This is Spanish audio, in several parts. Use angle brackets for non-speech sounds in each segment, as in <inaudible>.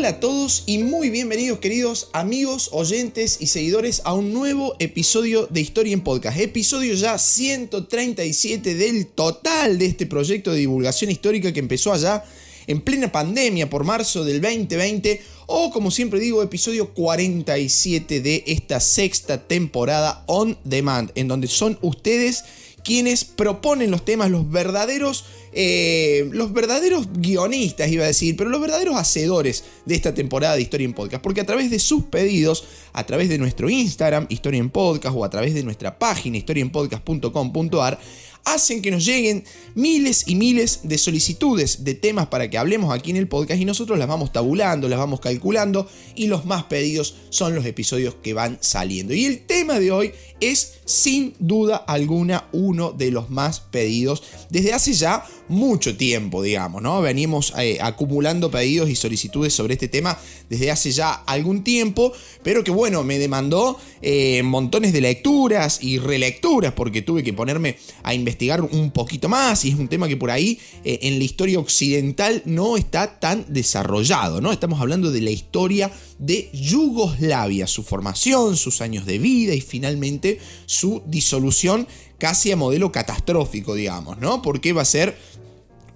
Hola a todos y muy bienvenidos queridos amigos, oyentes y seguidores a un nuevo episodio de Historia en Podcast. Episodio ya 137 del total de este proyecto de divulgación histórica que empezó allá en plena pandemia por marzo del 2020 o como siempre digo episodio 47 de esta sexta temporada on demand en donde son ustedes quienes proponen los temas, los verdaderos, eh, los verdaderos guionistas, iba a decir, pero los verdaderos hacedores de esta temporada de Historia en Podcast, porque a través de sus pedidos, a través de nuestro Instagram, Historia en Podcast, o a través de nuestra página, historiaenpodcast.com.ar, hacen que nos lleguen miles y miles de solicitudes de temas para que hablemos aquí en el podcast y nosotros las vamos tabulando, las vamos calculando y los más pedidos son los episodios que van saliendo. Y el tema de hoy es sin duda alguna uno de los más pedidos desde hace ya mucho tiempo, digamos, ¿no? Venimos eh, acumulando pedidos y solicitudes sobre este tema desde hace ya algún tiempo, pero que bueno, me demandó eh, montones de lecturas y relecturas porque tuve que ponerme a investigar un poquito más y es un tema que por ahí eh, en la historia occidental no está tan desarrollado, ¿no? Estamos hablando de la historia de Yugoslavia, su formación, sus años de vida y finalmente su disolución casi a modelo catastrófico, digamos, ¿no? Porque va a ser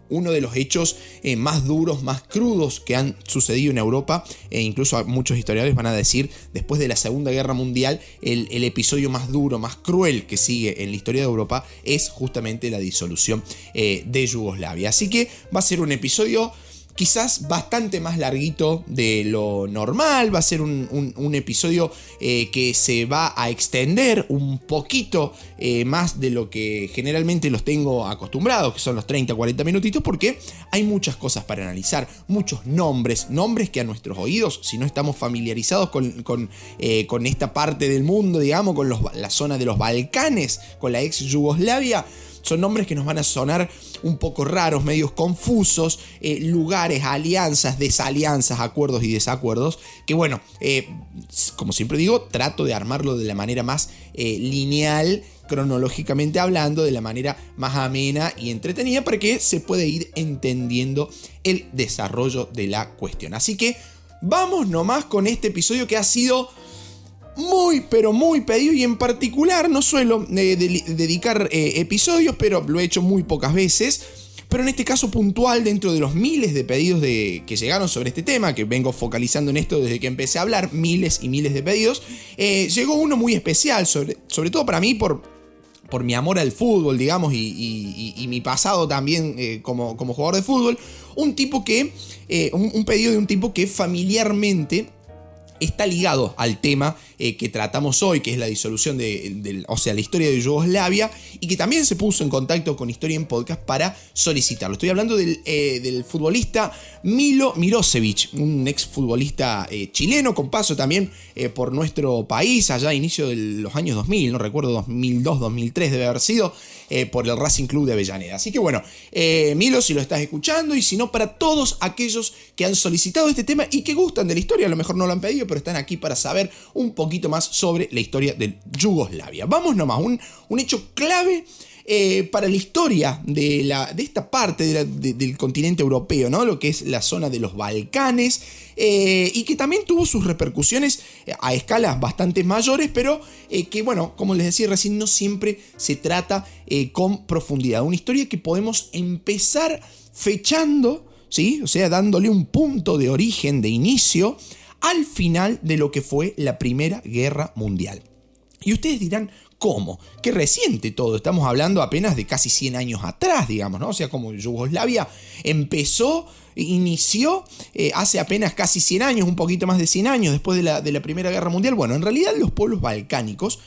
uno de los hechos eh, más duros, más crudos que han sucedido en Europa. E incluso muchos historiadores van a decir, después de la Segunda Guerra Mundial, el, episodio más duro, más cruel que sigue en la historia de Europa es justamente la disolución eh, de Yugoslavia. Así que va a ser un episodio quizás bastante más larguito de lo normal, va a ser un, episodio eh, que se va a extender un poquito eh, más de lo que generalmente los tengo acostumbrados, que son los 30-40 minutitos, porque hay muchas cosas para analizar, muchos nombres, nombres que a nuestros oídos, si no estamos familiarizados con, con, eh, esta parte del mundo, digamos, con la zona de los Balcanes, con la ex Yugoslavia, son nombres que nos van a sonar un poco raros, medios confusos, eh, lugares, alianzas, desalianzas, acuerdos y desacuerdos, que bueno, eh, como siempre digo, trato de armarlo de la manera más eh, lineal cronológicamente hablando, de la manera más amena y entretenida para que se pueda ir entendiendo el desarrollo de la cuestión. Así que vamos nomás con este episodio que ha sido muy, pero muy pedido y en particular no suelo eh, dedicar eh, episodios, pero lo he hecho muy pocas veces. Pero en este caso puntual, dentro de los miles de pedidos de, que llegaron sobre este tema, que vengo focalizando en esto desde que empecé a hablar, miles y miles de pedidos, eh, llegó uno muy especial, sobre, todo para mí por, por mi amor al fútbol, digamos, y, mi pasado también como, como, jugador de fútbol, un tipo que, un, pedido de un tipo que familiarmente está ligado al tema eh, que tratamos hoy, que es la disolución de, o sea, la historia de Yugoslavia, y que también se puso en contacto con Historia en Podcast para solicitarlo. Estoy hablando del, eh, futbolista Milo Mirosevic, un ex futbolista eh, chileno, con paso también por nuestro país, allá a inicio de los años 2000, no recuerdo, 2002, 2003 debe haber sido, por el Racing Club de Avellaneda. Así que bueno, Milo, si lo estás escuchando, y si no, para todos aquellos que han solicitado este tema y que gustan de la historia, a lo mejor no lo han pedido, pero están aquí para saber un poquito más sobre la historia de Yugoslavia. Vamos nomás, un, un hecho clave eh, para la historia de, la, de esta parte del continente europeo, ¿no? lo que es la zona de los Balcanes, eh, y que también tuvo sus repercusiones a escalas bastante mayores, pero eh, que, bueno, como les decía recién, no siempre se trata con profundidad. Una historia que podemos empezar fechando, o sea, dándole un punto de origen, de inicio, al final de lo que fue la Primera Guerra Mundial. Y ustedes dirán, ¿cómo? Qué reciente todo, estamos hablando apenas de casi 100 años atrás, digamos, ¿no? O sea, como Yugoslavia empezó, inició eh, hace apenas casi 100 años, un poquito más de 100 años después de la Primera Guerra Mundial. Bueno, en realidad los pueblos balcánicos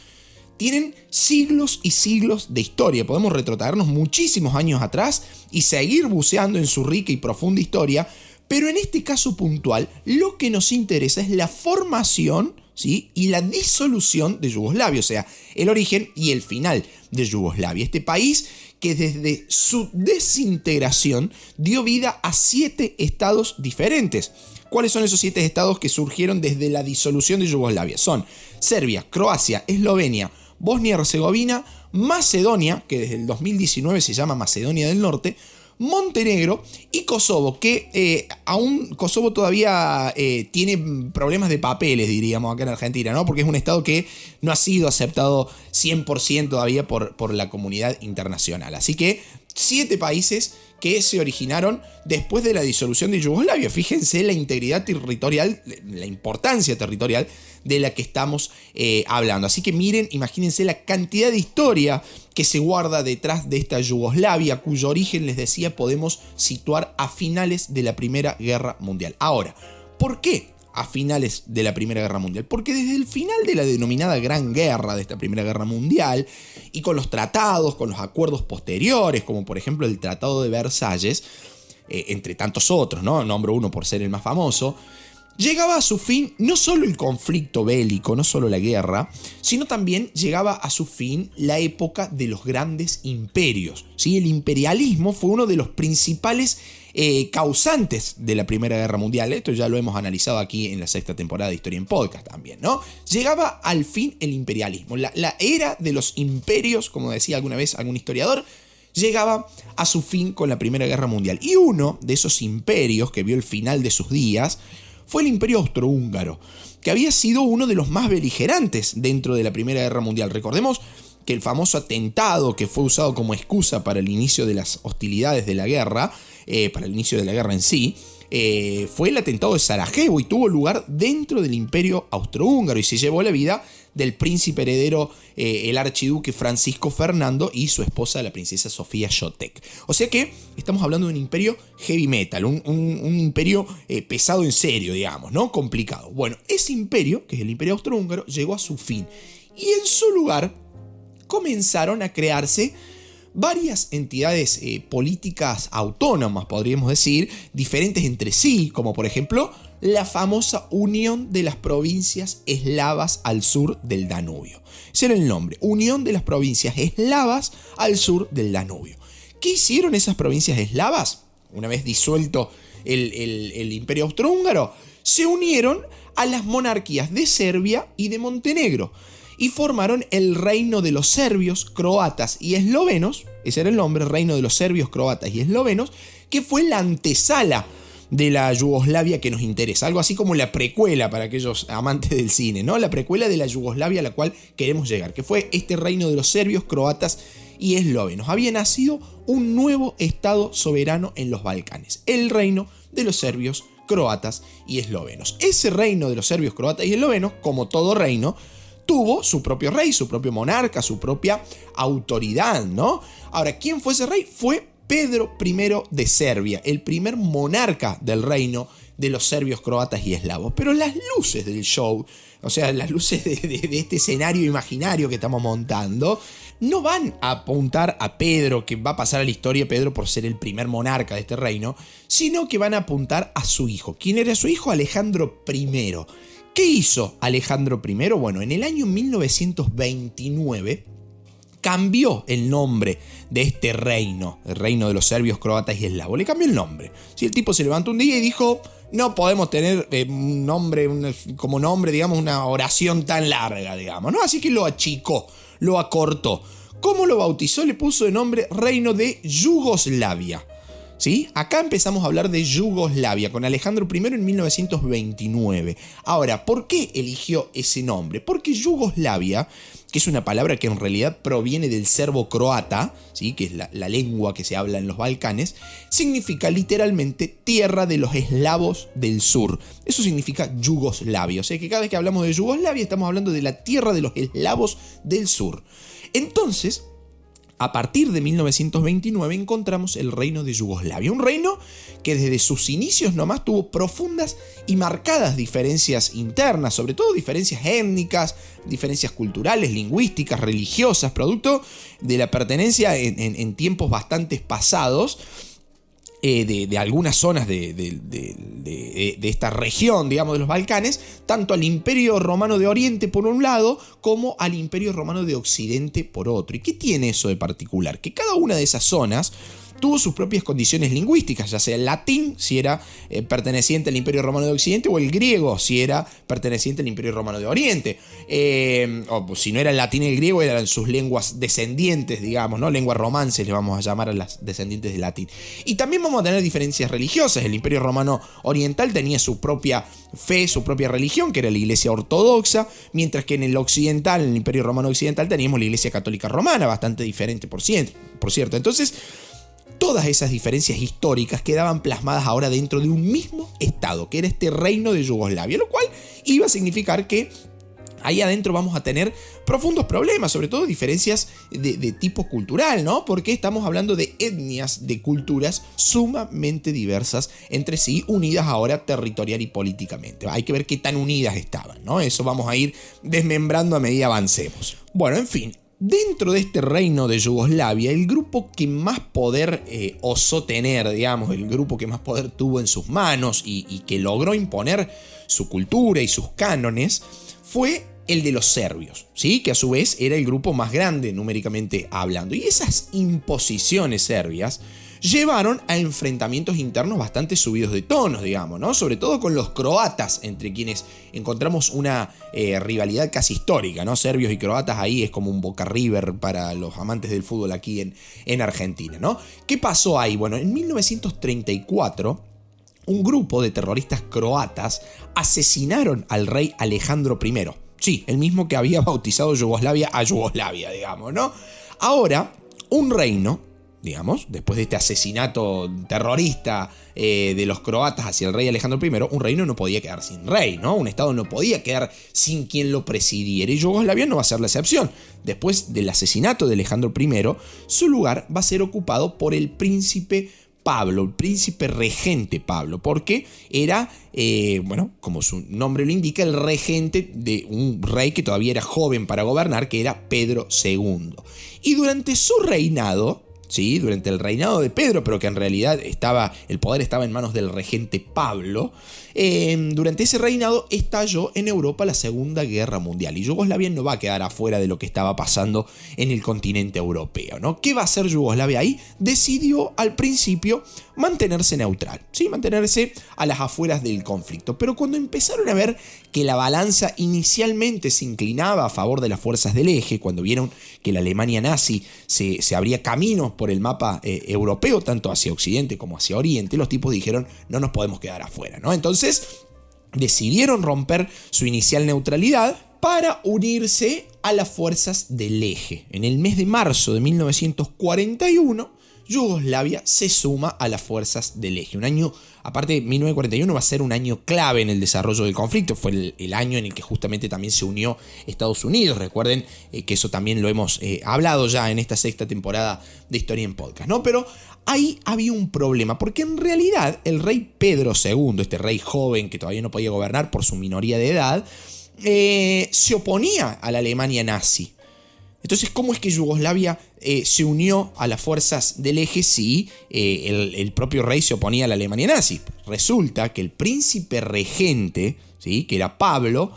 tienen siglos y siglos de historia. Podemos retrotraernos muchísimos años atrás y seguir buceando en su rica y profunda historia pero en este caso puntual, lo que nos interesa es la formación y la disolución de Yugoslavia, o sea, el origen y el final de Yugoslavia. Este país que desde su desintegración dio vida a siete estados diferentes. ¿Cuáles son esos siete estados que surgieron desde la disolución de Yugoslavia? Son Serbia, Croacia, Eslovenia, Bosnia y Herzegovina, Macedonia, que desde el 2019 se llama Macedonia del Norte, Montenegro y Kosovo, que eh, aún Kosovo todavía eh, tiene problemas de papeles, diríamos, acá en Argentina, ¿no? Porque es un estado que no ha sido aceptado 100% todavía por, por la comunidad internacional. Así que siete países que se originaron después de la disolución de Yugoslavia. Fíjense la integridad territorial, la importancia territorial de la que estamos eh, hablando. Así que miren, imagínense la cantidad de historia que se guarda detrás de esta Yugoslavia, cuyo origen, les decía, podemos situar a finales de la Primera Guerra Mundial. Ahora, ¿por qué? A finales de la Primera Guerra Mundial. Porque desde el final de la denominada Gran Guerra de esta Primera Guerra Mundial, y con los tratados, con los acuerdos posteriores, como por ejemplo el Tratado de Versalles, eh, entre tantos otros, ¿no? Nombro uno por ser el más famoso, llegaba a su fin no solo el conflicto bélico, no solo la guerra, sino también llegaba a su fin la época de los grandes imperios. ¿sí? El imperialismo fue uno de los principales eh, causantes de la Primera Guerra Mundial. Esto ya lo hemos analizado aquí en la sexta temporada de Historia en Podcast también, ¿no? Llegaba al fin el imperialismo. La, la era de los imperios, como decía alguna vez algún historiador, llegaba a su fin con la Primera Guerra Mundial. Y uno de esos imperios que vio el final de sus días fue el Imperio Austrohúngaro, que había sido uno de los más beligerantes dentro de la Primera Guerra Mundial. Recordemos que el famoso atentado que fue usado como excusa para el inicio de las hostilidades de la guerra, eh, para el inicio de la guerra en sí, eh, fue el atentado de Sarajevo y tuvo lugar dentro del imperio austrohúngaro y se llevó la vida del príncipe heredero, eh, el archiduque Francisco Fernando y su esposa, la princesa Sofía Shotek. O sea que estamos hablando de un imperio heavy metal, un, imperio pesado en serio, digamos, ¿no? Complicado. Bueno, ese imperio, que es el imperio austrohúngaro, llegó a su fin y en su lugar comenzaron a crearse varias entidades eh, políticas autónomas, podríamos decir, diferentes entre sí, como por ejemplo la famosa Unión de las Provincias Eslavas al sur del Danubio. Ese era el nombre, Unión de las Provincias Eslavas al sur del Danubio. ¿Qué hicieron esas provincias eslavas? Una vez disuelto el, el imperio austrohúngaro, se unieron a las monarquías de Serbia y de Montenegro y formaron el reino de los serbios, croatas y eslovenos, ese era el nombre, reino de los serbios, croatas y eslovenos, que fue la antesala de la Yugoslavia que nos interesa, algo así como la precuela para aquellos amantes del cine, ¿no? La precuela de la Yugoslavia a la cual queremos llegar, que fue este reino de los serbios, croatas y eslovenos. Había nacido un nuevo estado soberano en los Balcanes, el reino de los serbios, croatas y eslovenos. Ese reino de los serbios, croatas y eslovenos, como todo reino, tuvo su propio rey, su propio monarca, su propia autoridad, ¿no? Ahora, ¿quién fue ese rey? Fue Pedro I de Serbia, el primer monarca del reino de los serbios, croatas y eslavos. Pero las luces del show, o sea, las luces de, este escenario imaginario que estamos montando, no van a apuntar a Pedro, que va a pasar a la historia Pedro por ser el primer monarca de este reino, sino que van a apuntar a su hijo. ¿Quién era su hijo? Alejandro I ¿Qué hizo Alejandro I? Bueno, en el año 1929 cambió el nombre de este reino, el reino de los serbios, croatas y eslavos. Le cambió el nombre. Si el tipo se levantó un día y dijo, no podemos tener eh, un nombre, como nombre, digamos, una oración tan larga, digamos, ¿no? Así que lo achicó, lo acortó. ¿Cómo lo bautizó? Le puso de nombre Reino de Yugoslavia. ¿Sí? Acá empezamos a hablar de Yugoslavia con Alejandro I en 1929. Ahora, ¿por qué eligió ese nombre? Porque Yugoslavia, que es una palabra que en realidad proviene del serbo croata, ¿sí? que es la, la lengua que se habla en los Balcanes, significa literalmente tierra de los eslavos del sur. Eso significa Yugoslavia. O sea que cada vez que hablamos de Yugoslavia estamos hablando de la tierra de los eslavos del sur. Entonces, a partir de 1929 encontramos el reino de Yugoslavia, un reino que desde sus inicios nomás tuvo profundas y marcadas diferencias internas, sobre todo diferencias étnicas, diferencias culturales, lingüísticas, religiosas, producto de la pertenencia en, tiempos bastante pasados eh, de, algunas zonas de, de, esta región, digamos, de los Balcanes, tanto al Imperio Romano de Oriente por un lado, como al Imperio Romano de Occidente por otro. ¿Y qué tiene eso de particular? Que cada una de esas zonas tuvo sus propias condiciones lingüísticas, ya sea el latín, si era eh, perteneciente al Imperio Romano de Occidente, o el griego, si era perteneciente al Imperio Romano de Oriente. Eh, o pues, si no era el latín y el griego, eran sus lenguas descendientes, digamos, ¿no? Lenguas romances le vamos a llamar a las descendientes del latín. Y también vamos a tener diferencias religiosas. El Imperio Romano Oriental tenía su propia fe, su propia religión, que era la Iglesia Ortodoxa, mientras que en el Occidental, en el Imperio Romano Occidental, teníamos la Iglesia Católica Romana, bastante diferente, por cierto. Entonces, todas esas diferencias históricas quedaban plasmadas ahora dentro de un mismo Estado, que era este reino de Yugoslavia, lo cual iba a significar que ahí adentro vamos a tener profundos problemas, sobre todo diferencias de, tipo cultural, ¿no? Porque estamos hablando de etnias, de culturas sumamente diversas entre sí, unidas ahora territorial y políticamente. Hay que ver qué tan unidas estaban, ¿no? Eso vamos a ir desmembrando a medida avancemos. Bueno, en fin, Dentro de este reino de Yugoslavia, el grupo que más poder eh, osó tener, digamos, el grupo que más poder tuvo en sus manos y, que logró imponer su cultura y sus cánones, fue el de los serbios, ¿sí? que a su vez era el grupo más grande numéricamente hablando. Y esas imposiciones serbias llevaron a enfrentamientos internos bastante subidos de tonos, digamos, ¿no? Sobre todo con los croatas, entre quienes encontramos una eh, rivalidad casi histórica, ¿no? Serbios y croatas ahí es como un Boca River para los amantes del fútbol aquí en, en Argentina, ¿no? ¿Qué pasó ahí? Bueno, en 1934 un grupo de terroristas croatas asesinaron al rey Alejandro I. Sí, el mismo que había <laughs> bautizado Yugoslavia a Yugoslavia, digamos, ¿no? Ahora, un reino digamos, después de este asesinato terrorista eh, de los croatas hacia el rey Alejandro I, un reino no podía quedar sin rey, ¿no? Un estado no podía quedar sin quien lo presidiera. Y Yugoslavia no va a ser la excepción. Después del asesinato de Alejandro I, su lugar va a ser ocupado por el príncipe Pablo, el príncipe regente Pablo, porque era, eh, bueno, como su nombre lo indica, el regente de un rey que todavía era joven para gobernar, que era Pedro II. Y durante su reinado, ¿sí? durante el reinado de Pedro, pero que en realidad estaba, el poder estaba en manos del regente Pablo, Em, durante ese reinado estalló en Europa la Segunda Guerra Mundial y Yugoslavia no va a quedar afuera de lo que estaba pasando en el continente europeo. ¿no? ¿Qué va a hacer Yugoslavia ahí? Decidió al principio mantenerse neutral, ¿sí? mantenerse a las afueras del conflicto. Pero cuando empezaron a ver que la balanza inicialmente se inclinaba a favor de las fuerzas del eje, cuando vieron que la Alemania nazi se, abría camino por el mapa eh, europeo, tanto hacia Occidente como hacia Oriente, los tipos dijeron no nos podemos quedar afuera. ¿no? Entonces, decidieron romper su inicial neutralidad para unirse a las fuerzas del eje. En el mes de marzo de 1941, Yugoslavia se suma a las fuerzas del eje. Un año, aparte 1941 va a ser un año clave en el desarrollo del conflicto. Fue el, año en el que justamente también se unió Estados Unidos. Recuerden eh, que eso también lo hemos eh, hablado ya en esta sexta temporada de Historia en Podcast, ¿no? Pero ahí había un problema, porque en realidad el rey Pedro II, este rey joven que todavía no podía gobernar por su minoría de edad, eh, se oponía a la Alemania nazi. Entonces, ¿cómo es que Yugoslavia eh, se unió a las fuerzas del eje si eh, el, el, propio rey se oponía a la Alemania nazi? Resulta que el príncipe regente, ¿sí? que era Pablo,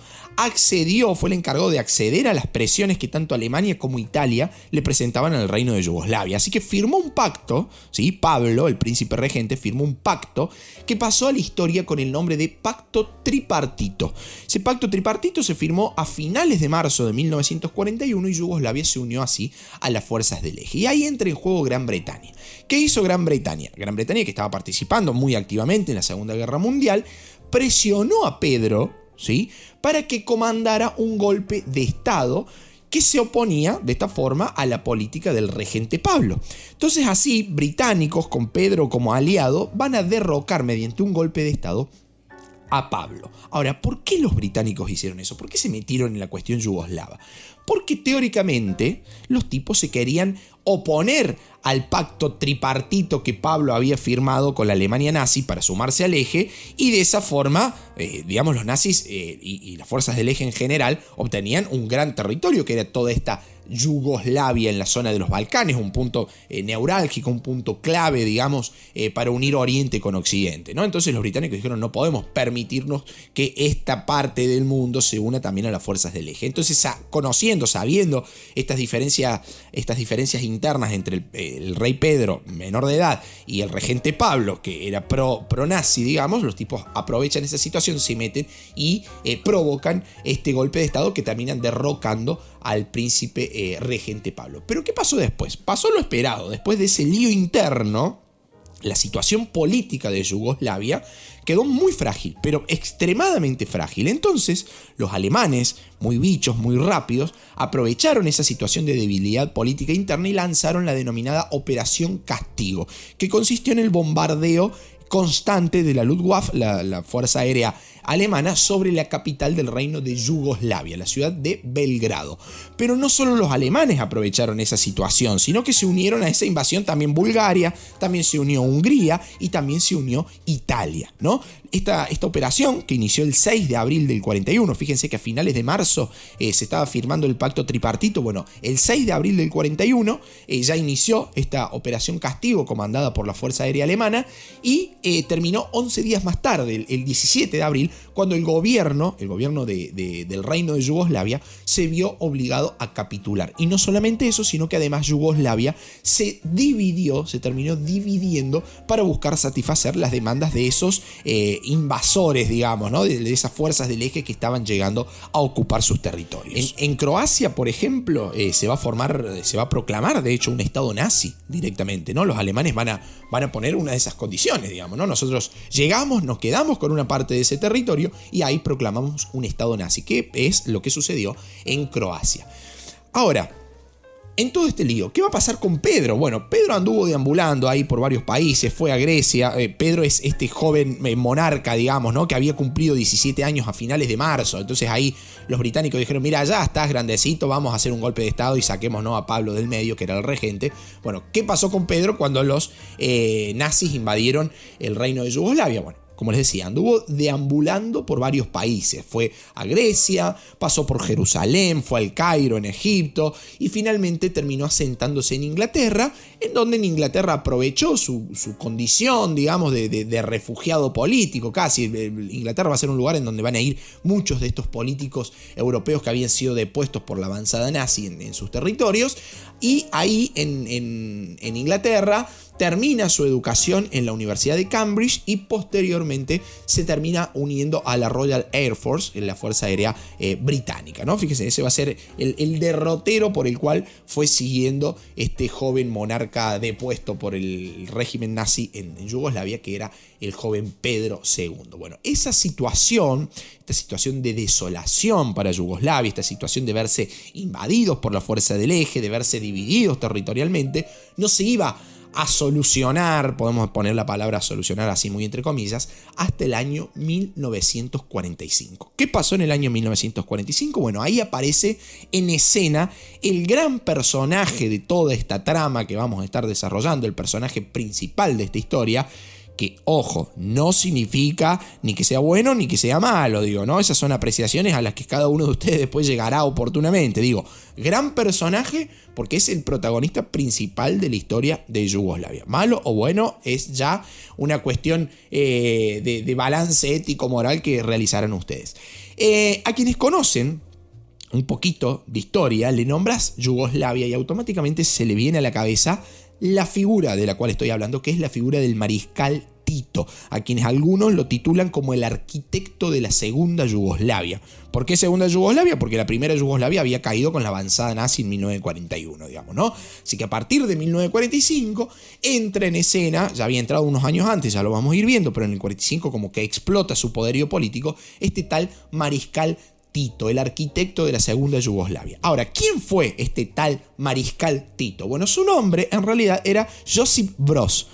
accedió, fue el encargado de acceder a las presiones que tanto Alemania como Italia le presentaban al reino de Yugoslavia. Así que firmó un pacto, ¿sí? Pablo, el príncipe regente, firmó un pacto que pasó a la historia con el nombre de Pacto Tripartito. Ese pacto tripartito se firmó a finales de marzo de 1941 y Yugoslavia se unió así a las fuerzas del eje. Y ahí entra en juego Gran Bretaña. ¿Qué hizo Gran Bretaña? Gran Bretaña, que estaba participando muy activamente en la Segunda Guerra Mundial, presionó a Pedro, para que comandara un golpe de Estado que se oponía de esta forma a la política del regente Pablo. Entonces así, británicos con Pedro como aliado van a derrocar mediante un golpe de Estado a Pablo. Ahora, ¿por qué los británicos hicieron eso? ¿Por qué se metieron en la cuestión yugoslava? Porque teóricamente los tipos se querían oponer al pacto tripartito que Pablo había firmado con la Alemania nazi para sumarse al eje y de esa forma, eh, digamos, los nazis eh, y, las fuerzas del eje en general obtenían un gran territorio que era toda esta Yugoslavia en la zona de los Balcanes, un punto eh, neurálgico, un punto clave, digamos, eh, para unir Oriente con Occidente. ¿no? Entonces los británicos dijeron, no podemos permitirnos que esta parte del mundo se una también a las fuerzas del eje. Entonces, conociendo, sabiendo estas diferencias, estas diferencias internas entre el, rey Pedro, menor de edad, y el regente Pablo, que era pro, pro nazi, digamos, los tipos aprovechan esa situación, se meten y eh, provocan este golpe de Estado que terminan derrocando al príncipe eh, regente Pablo. Pero ¿qué pasó después? Pasó lo esperado. Después de ese lío interno, la situación política de Yugoslavia quedó muy frágil, pero extremadamente frágil. Entonces, los alemanes, muy bichos, muy rápidos, aprovecharon esa situación de debilidad política interna y lanzaron la denominada Operación Castigo, que consistió en el bombardeo constante de la Luftwaffe, la, Fuerza Aérea Alemana, sobre la capital del reino de Yugoslavia, la ciudad de Belgrado. Pero no solo los alemanes aprovecharon esa situación, sino que se unieron a esa invasión también Bulgaria, también se unió Hungría y también se unió Italia, ¿no? Esta, esta, operación, que inició el 6 de abril del 41, fíjense que a finales de marzo eh, se estaba firmando el pacto tripartito, bueno, el 6 de abril del 41 eh, ya inició esta operación castigo comandada por la Fuerza Aérea Alemana y eh, terminó 11 días más tarde, el, 17 de abril, cuando el gobierno, el gobierno del reino de Yugoslavia, se vio obligado a capitular. Y no solamente eso, sino que además Yugoslavia se dividió, se terminó dividiendo para buscar satisfacer las demandas de esos invasores, digamos, ¿no? de, esas fuerzas del eje que estaban llegando a ocupar sus territorios. En, Croacia, por ejemplo, eh, se va a formar, se va a proclamar, de hecho, un estado nazi directamente, ¿no? Los alemanes van a, van a poner una de esas condiciones, digamos, ¿no? Nosotros llegamos, nos quedamos con una parte de ese territorio y ahí proclamamos un estado nazi, que es lo que sucedió en Croacia. Ahora, en todo este lío, ¿qué va a pasar con Pedro? Bueno, Pedro anduvo deambulando ahí por varios países, fue a Grecia. Eh, Pedro es este joven eh, monarca, digamos, ¿no? Que había cumplido 17 años a finales de marzo. Entonces ahí los británicos dijeron: Mira, ya estás grandecito, vamos a hacer un golpe de estado y saquemos ¿no? a Pablo del medio, que era el regente. Bueno, ¿qué pasó con Pedro cuando los eh, nazis invadieron el reino de Yugoslavia? Bueno, como les decía, anduvo deambulando por varios países. Fue a Grecia, pasó por Jerusalén, fue al Cairo, en Egipto, y finalmente terminó asentándose en Inglaterra, en donde en Inglaterra aprovechó su, condición, digamos, de, refugiado político, casi. Inglaterra va a ser un lugar en donde van a ir muchos de estos políticos europeos que habían sido depuestos por la avanzada nazi en, sus territorios, y ahí en, en Inglaterra termina su educación en la Universidad de Cambridge y posteriormente se termina uniendo a la Royal Air Force, en la Fuerza Aérea eh, Británica. ¿no? Fíjense, ese va a ser el, derrotero por el cual fue siguiendo este joven monarca depuesto por el régimen nazi en, en Yugoslavia, que era el joven Pedro II. Bueno, esa situación, esta situación de desolación para Yugoslavia, esta situación de verse invadidos por la fuerza del eje, de verse divididos territorialmente, no se iba a solucionar, podemos poner la palabra solucionar así muy entre comillas, hasta el año 1945. ¿Qué pasó en el año 1945? Bueno, ahí aparece en escena el gran personaje de toda esta trama que vamos a estar desarrollando, el personaje principal de esta historia, que, ojo, no significa ni que sea bueno ni que sea malo, digo, ¿no? Esas son apreciaciones a las que cada uno de ustedes después llegará oportunamente. Digo, gran personaje porque es el protagonista principal de la historia de Yugoslavia. Malo o bueno es ya una cuestión eh, de, balance ético-moral que realizarán ustedes. Eh, a quienes conocen un poquito de historia, le nombras Yugoslavia y automáticamente se le viene a la cabeza la figura de la cual estoy hablando, que es la figura del mariscal A quienes algunos lo titulan como el arquitecto de la segunda Yugoslavia. ¿Por qué segunda Yugoslavia? Porque la primera Yugoslavia había caído con la avanzada nazi en 1941, digamos, ¿no? Así que a partir de 1945 entra en escena, ya había entrado unos años antes, ya lo vamos a ir viendo, pero en el 45 como que explota su poderío político, este tal mariscal Tito, el arquitecto de la segunda Yugoslavia. Ahora, ¿quién fue este tal mariscal Tito? Bueno, su nombre en realidad era Josip Broz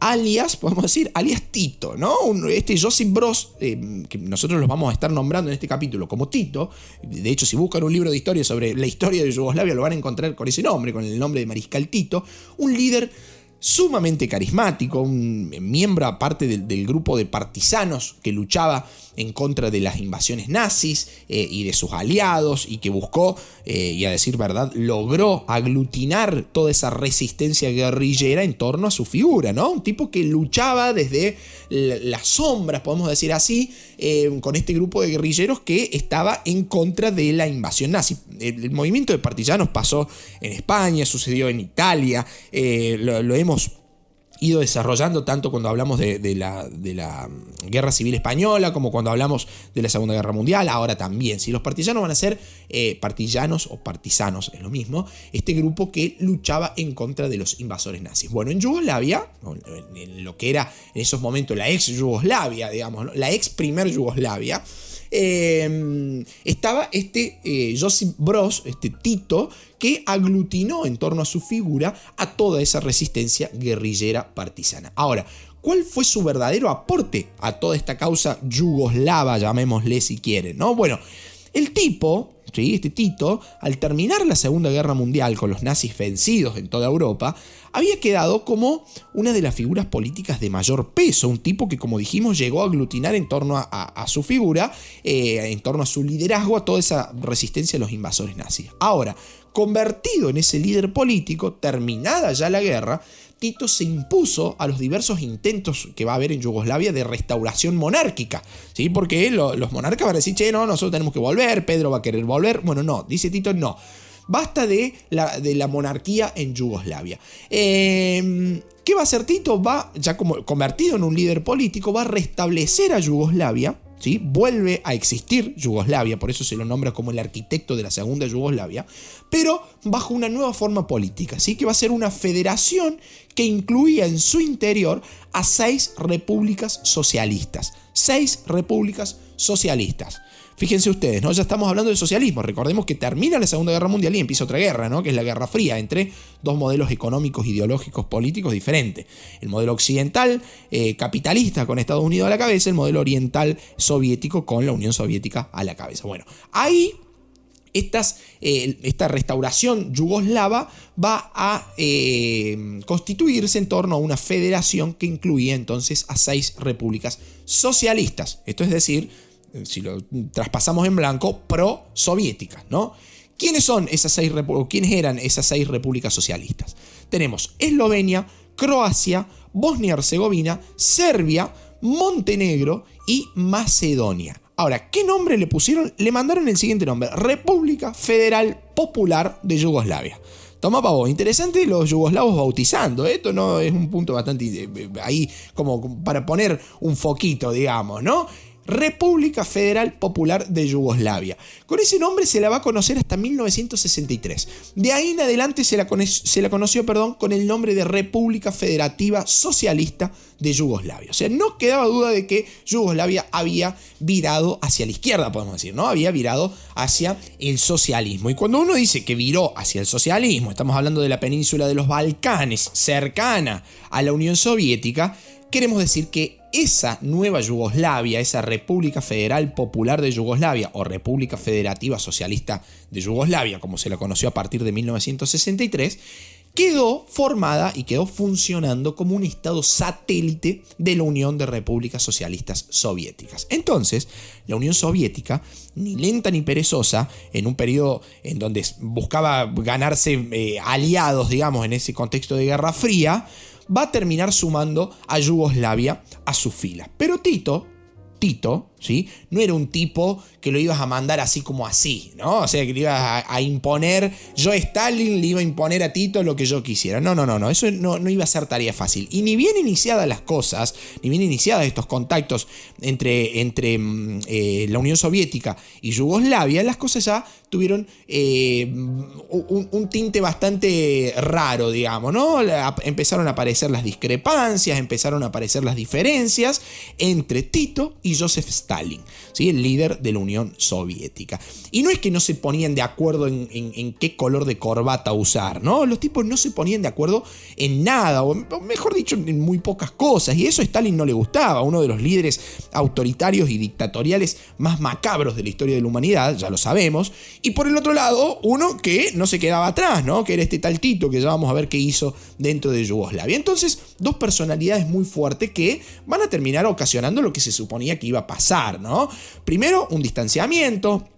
alias, podemos decir, alias Tito, ¿no? Este Josip Broz, eh, que nosotros los vamos a estar nombrando en este capítulo como Tito, de hecho si buscan un libro de historia sobre la historia de Yugoslavia lo van a encontrar con ese nombre, con el nombre de Mariscal Tito, un líder sumamente carismático, un miembro aparte del, grupo de partisanos que luchaba en contra de las invasiones nazis eh, y de sus aliados y que buscó, eh, y a decir verdad, logró aglutinar toda esa resistencia guerrillera en torno a su figura, ¿no? Un tipo que luchaba desde las sombras, podemos decir así, eh, con este grupo de guerrilleros que estaba en contra de la invasión nazi. El, movimiento de partisanos pasó en España, sucedió en Italia, lo, lo hemos ido desarrollando tanto cuando hablamos de, la, de, la, Guerra Civil Española como cuando hablamos de la Segunda Guerra Mundial, ahora también. Si los partisanos van a ser eh, partisanos o partisanos, es lo mismo, este grupo que luchaba en contra de los invasores nazis. Bueno, en Yugoslavia, en lo que era en esos momentos la ex Yugoslavia, digamos, la ex primer Yugoslavia, Em, estaba este eh, Josip Broz, este Tito, que aglutinó en torno a su figura a toda esa resistencia guerrillera partisana. Ahora, ¿cuál fue su verdadero aporte a toda esta causa yugoslava, llamémosle si quieren? ¿no? Bueno, el tipo, este Tito, al terminar la Segunda Guerra Mundial con los nazis vencidos en toda Europa, había quedado como una de las figuras políticas de mayor peso, un tipo que como dijimos llegó a aglutinar en torno a, su figura, eh, en torno a su liderazgo, a toda esa resistencia a los invasores nazis. Ahora, convertido en ese líder político, terminada ya la guerra, Tito se impuso a los diversos intentos que va a haber en Yugoslavia de restauración monárquica, ¿sí? Porque los monarcas van a decir, che, no, nosotros tenemos que volver, Pedro va a querer volver. Bueno, no, dice Tito, no. Basta de la, monarquía en Yugoslavia. Em, ¿Qué va a hacer Tito? Va, ya como convertido en un líder político, va a restablecer a Yugoslavia Vuelve a existir Yugoslavia, por eso se lo nombra como el arquitecto de la segunda Yugoslavia, pero bajo una nueva forma política, ¿sí? que va a ser una federación que incluía en su interior a seis repúblicas socialistas. Seis repúblicas socialistas. Fíjense ustedes, ¿no? Ya estamos hablando de socialismo. Recordemos que termina la Segunda Guerra Mundial y empieza otra guerra, ¿no? Que es la Guerra Fría, entre dos modelos económicos, ideológicos, políticos diferentes. El modelo occidental eh, capitalista con Estados Unidos a la cabeza, el modelo oriental soviético con la Unión Soviética a la cabeza. Bueno, ahí eh, esta restauración yugoslava va a eh, constituirse en torno a una federación que incluía entonces a seis repúblicas socialistas. Esto es decir, si lo traspasamos en blanco, pro-soviéticas, ¿no? ¿Quiénes son esas seis eran esas seis repúblicas socialistas? Tenemos Eslovenia, Croacia, Bosnia-Herzegovina, Serbia, Montenegro y Macedonia. Ahora, ¿qué nombre le pusieron? Le mandaron el siguiente nombre: República Federal Popular de Yugoslavia. Toma pavo, interesante los yugoslavos bautizando. Esto no es un punto bastante eh, eh, ahí como para poner un foquito, digamos, ¿no? República Federal Popular de Yugoslavia. Con ese nombre se la va a conocer hasta 1963. De ahí en adelante se la, se la conoció perdón, con el nombre de República Federativa Socialista de Yugoslavia. O sea, no quedaba duda de que Yugoslavia había virado hacia la izquierda, podemos decir, ¿no? Había virado hacia el socialismo. Y cuando uno dice que viró hacia el socialismo, estamos hablando de la península de los Balcanes, cercana a la Unión Soviética, queremos decir que esa nueva Yugoslavia, esa República Federal Popular de Yugoslavia o República Federativa Socialista de Yugoslavia, como se la conoció a partir de 1963, quedó formada y quedó funcionando como un estado satélite de la Unión de Repúblicas Socialistas Soviéticas. Entonces, la Unión Soviética, ni lenta ni perezosa, en un periodo en donde buscaba ganarse eh, aliados, digamos, en ese contexto de Guerra Fría, va a terminar sumando a Yugoslavia a su fila. Pero Tito, Tito, ¿sí? No era un tipo que lo ibas a mandar así como así, ¿no? O sea, que le ibas a, imponer, yo Stalin le iba a imponer a Tito lo que yo quisiera. No, no, no, no, eso no, no iba a ser tarea fácil. Y ni bien iniciadas las cosas, ni bien iniciadas estos contactos entre, entre mm, eh, la Unión Soviética y Yugoslavia, las cosas ya tuvieron eh, un, tinte bastante raro, digamos, ¿no? Empezaron a aparecer las discrepancias, empezaron a aparecer las diferencias entre Tito y Joseph Stalin. Stalin, ¿sí? el líder de la Unión Soviética. Y no es que no se ponían de acuerdo en, en qué color de corbata usar, ¿no? Los tipos no se ponían de acuerdo en nada, o mejor dicho, en muy pocas cosas. Y eso a Stalin no le gustaba, uno de los líderes autoritarios y dictatoriales más macabros de la historia de la humanidad, ya lo sabemos. Y por el otro lado, uno que no se quedaba atrás, ¿no? Que era este tal Tito, que ya vamos a ver qué hizo dentro de Yugoslavia. Entonces, dos personalidades muy fuertes que van a terminar ocasionando lo que se suponía que iba a pasar, Primero, un distanciamiento,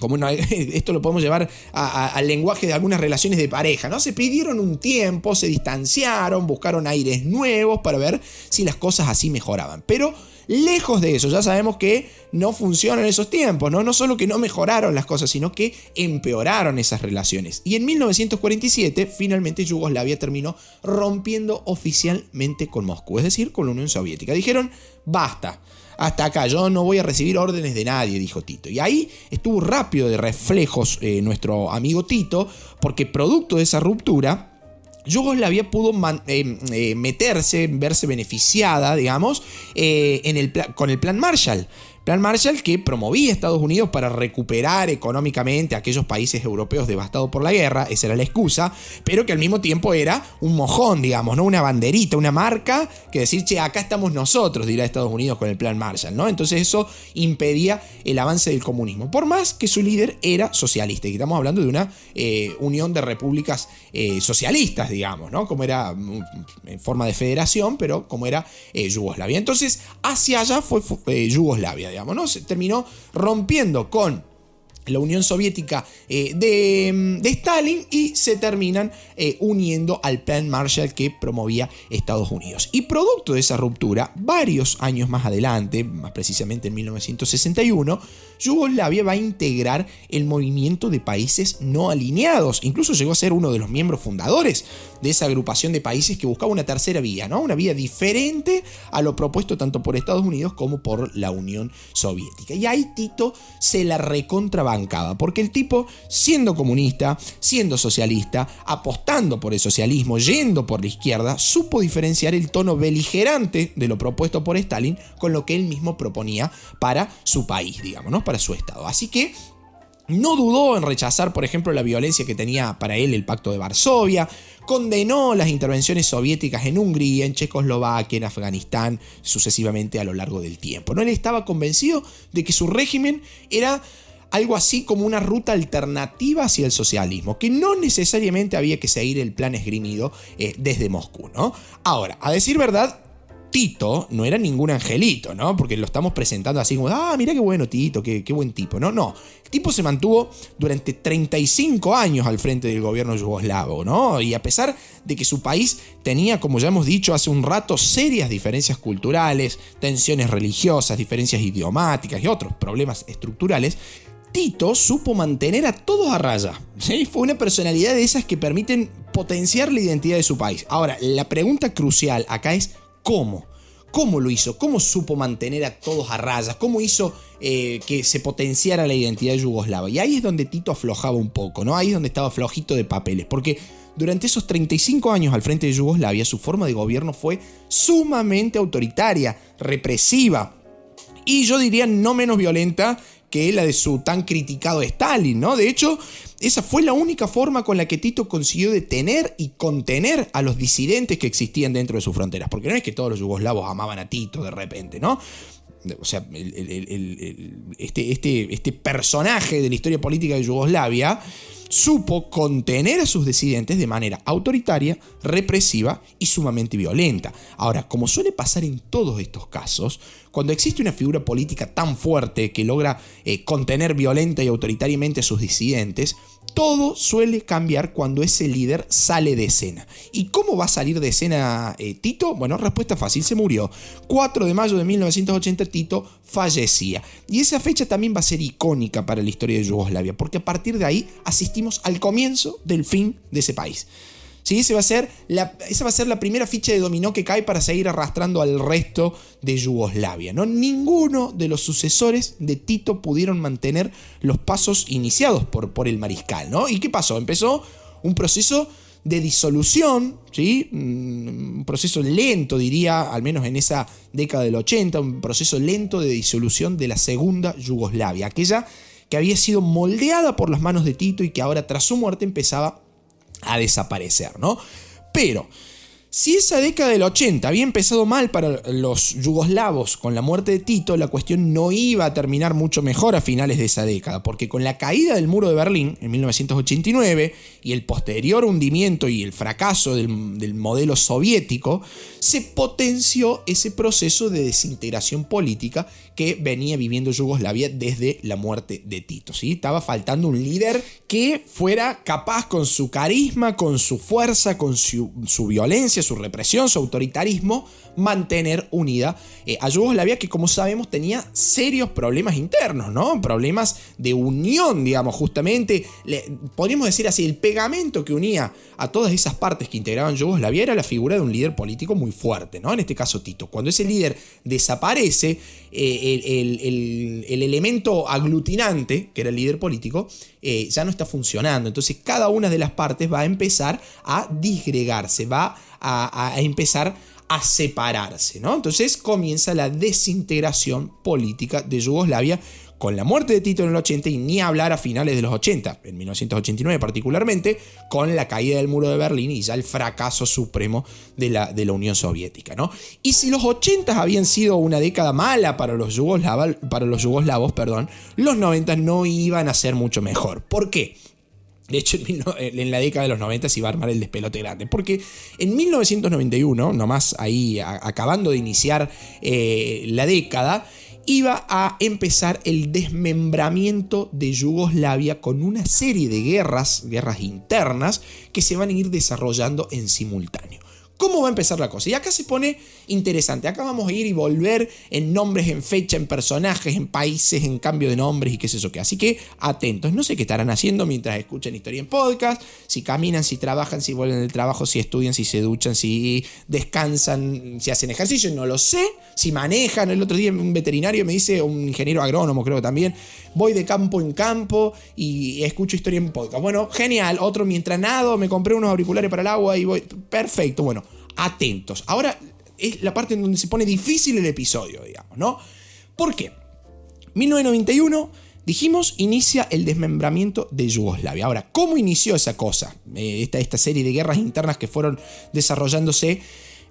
como <laughs> esto lo podemos llevar al lenguaje de algunas relaciones de pareja, ¿no? Se pidieron un tiempo, se distanciaron, buscaron aires nuevos para ver si las cosas así mejoraban. Pero lejos de eso, ya sabemos que no funcionan esos tiempos, ¿no? No solo que no mejoraron las cosas, sino que empeoraron esas relaciones. Y en 1947, finalmente Yugoslavia terminó rompiendo oficialmente con Moscú, es decir, con la Unión Soviética. Dijeron, basta hasta acá, yo no voy a recibir órdenes de nadie, dijo Tito. Y ahí estuvo rápido de reflejos eh, nuestro amigo Tito, porque producto de esa ruptura, Yugoslavia pudo eh, eh, meterse, verse beneficiada, digamos, en el con el plan Marshall. Marshall que promovía a Estados Unidos para recuperar económicamente a aquellos países europeos devastados por la guerra, esa era la excusa, pero que al mismo tiempo era un mojón, digamos, ¿no? Una banderita, una marca que decir, che, acá estamos nosotros, dirá Estados Unidos con el Plan Marshall, ¿no? Entonces eso impedía el avance del comunismo, por más que su líder era socialista, y estamos hablando de una eh, unión de repúblicas eh, socialistas, digamos, ¿no? Como era mm, en forma de federación, pero como era eh, Yugoslavia. Entonces, hacia allá fue Yugoslavia digamos, ¿no? Se terminó rompiendo con la Unión Soviética eh, de, Stalin y se terminan eh, uniendo al plan Marshall que promovía Estados Unidos. Y producto de esa ruptura, varios años más adelante, más precisamente en 1961, Yugoslavia va a integrar el movimiento de países no alineados. Incluso llegó a ser uno de los miembros fundadores de esa agrupación de países que buscaba una tercera vía, ¿no? Una vía diferente a lo propuesto tanto por Estados Unidos como por la Unión Soviética. Y ahí Tito se la recontrabancaba, porque el tipo, siendo comunista, siendo socialista, apostando por el socialismo, yendo por la izquierda, supo diferenciar el tono beligerante de lo propuesto por Stalin con lo que él mismo proponía para su país, digamos, ¿no? Para su Estado. Así que no dudó en rechazar, por ejemplo, la violencia que tenía para él el Pacto de Varsovia, condenó las intervenciones soviéticas en Hungría, en Checoslovaquia, en Afganistán, sucesivamente a lo largo del tiempo. ¿no? Él estaba convencido de que su régimen era algo así como una ruta alternativa hacia el socialismo, que no necesariamente había que seguir el plan esgrimido eh, desde Moscú. ¿no? Ahora, a decir verdad, Tito no era ningún angelito, ¿no? Porque lo estamos presentando así como, ah, mira qué bueno Tito, qué, buen tipo. No, no. El tipo se mantuvo durante 35 años al frente del gobierno yugoslavo, ¿no? Y a pesar de que su país tenía, como ya hemos dicho hace un rato, serias diferencias culturales, tensiones religiosas, diferencias idiomáticas y otros problemas estructurales, Tito supo mantener a todos a raya. ¿sí? Fue una personalidad de esas que permiten potenciar la identidad de su país. Ahora, la pregunta crucial acá es ¿Cómo? ¿Cómo lo hizo? ¿Cómo supo mantener a todos a rayas? ¿Cómo hizo eh, que se potenciara la identidad yugoslava? Y ahí es donde Tito aflojaba un poco, ¿no? Ahí es donde estaba flojito de papeles, porque durante esos 35 años al frente de Yugoslavia su forma de gobierno fue sumamente autoritaria, represiva y yo diría no menos violenta que la de su tan criticado Stalin, ¿no? De hecho, esa fue la única forma con la que Tito consiguió detener y contener a los disidentes que existían dentro de sus fronteras. Porque no es que todos los yugoslavos amaban a Tito de repente, ¿no? O sea, este, este, este personaje de la historia política de Yugoslavia supo contener a sus disidentes de manera autoritaria, represiva y sumamente violenta. Ahora, como suele pasar en todos estos casos, cuando existe una figura política tan fuerte que logra eh, contener violenta y autoritariamente a sus disidentes, todo suele cambiar cuando ese líder sale de escena. ¿Y cómo va a salir de escena eh, Tito? Bueno, respuesta fácil, se murió. 4 de mayo de 1980 Tito fallecía. Y esa fecha también va a ser icónica para la historia de Yugoslavia, porque a partir de ahí asistimos al comienzo del fin de ese país. ¿Sí? va a ser la, esa va a ser la primera ficha de dominó que cae para seguir arrastrando al resto de Yugoslavia. ¿no? Ninguno de los sucesores de Tito pudieron mantener los pasos iniciados por, por el mariscal. ¿no? ¿Y qué pasó? Empezó un proceso de disolución, ¿sí? Mm, un proceso lento, diría, al menos en esa década del 80, un proceso lento de disolución de la segunda Yugoslavia, aquella que había sido moldeada por las manos de Tito y que ahora tras su muerte empezaba a desaparecer, ¿no? Pero si esa década del 80 había empezado mal para los yugoslavos con la muerte de Tito, la cuestión no iba a terminar mucho mejor a finales de esa década, porque con la caída del muro de Berlín en 1989 y el posterior hundimiento y el fracaso del, del modelo soviético, se potenció ese proceso de desintegración política que venía viviendo Yugoslavia desde la muerte de Tito. ¿sí? Estaba faltando un líder que fuera capaz con su carisma, con su fuerza, con su, violencia, su represión, su autoritarismo, mantener unida eh, a Yugoslavia, que como sabemos tenía serios problemas internos, ¿no? Problemas de unión, digamos, justamente. podríamos decir así, el pegamento que unía a todas esas partes que integraban Yugoslavia era la figura de un líder político muy fuerte, ¿no? En este caso Tito. Cuando ese líder desaparece, eh, el, elemento aglutinante, que era el líder político, eh, ya no está funcionando. Entonces cada una de las partes va a empezar a disgregarse, va a, a empezar a separarse, ¿no? Entonces comienza la desintegración política de Yugoslavia con la muerte de Tito en el 80 y ni hablar a finales de los 80, en 1989 particularmente, con la caída del muro de Berlín y ya el fracaso supremo de la, Unión Soviética. ¿no? Y si los 80 habían sido una década mala para los, yugoslavos, los yugoslavos, perdón, los 90 no iban a ser mucho mejor. ¿Por qué? De hecho, en la década de los 90 se iba a armar el despelote grande. Porque en 1991, nomás ahí acabando de iniciar eh, la década, iba a empezar el desmembramiento de Yugoslavia con una serie de guerras, guerras internas, que se van a ir desarrollando en simultáneo. ¿Cómo va a empezar la cosa? Y acá se pone interesante. Acá vamos a ir y volver en nombres, en fecha, en personajes, en países, en cambio de nombres y qué es eso que. Así que atentos. No sé qué estarán haciendo mientras escuchan historia en podcast. Si caminan, si trabajan, si vuelven del trabajo, si estudian, si se duchan, si descansan, si hacen ejercicio. No lo sé. Si manejan. El otro día un veterinario me dice, un ingeniero agrónomo creo también, voy de campo en campo y escucho historia en podcast. Bueno, genial. Otro mientras nado, me compré unos auriculares para el agua y voy. Perfecto. Bueno atentos. Ahora es la parte en donde se pone difícil el episodio, digamos, ¿no? ¿Por qué? 1991, dijimos, inicia el desmembramiento de Yugoslavia. Ahora, ¿cómo inició esa cosa? Eh, esta, serie de guerras internas que fueron desarrollándose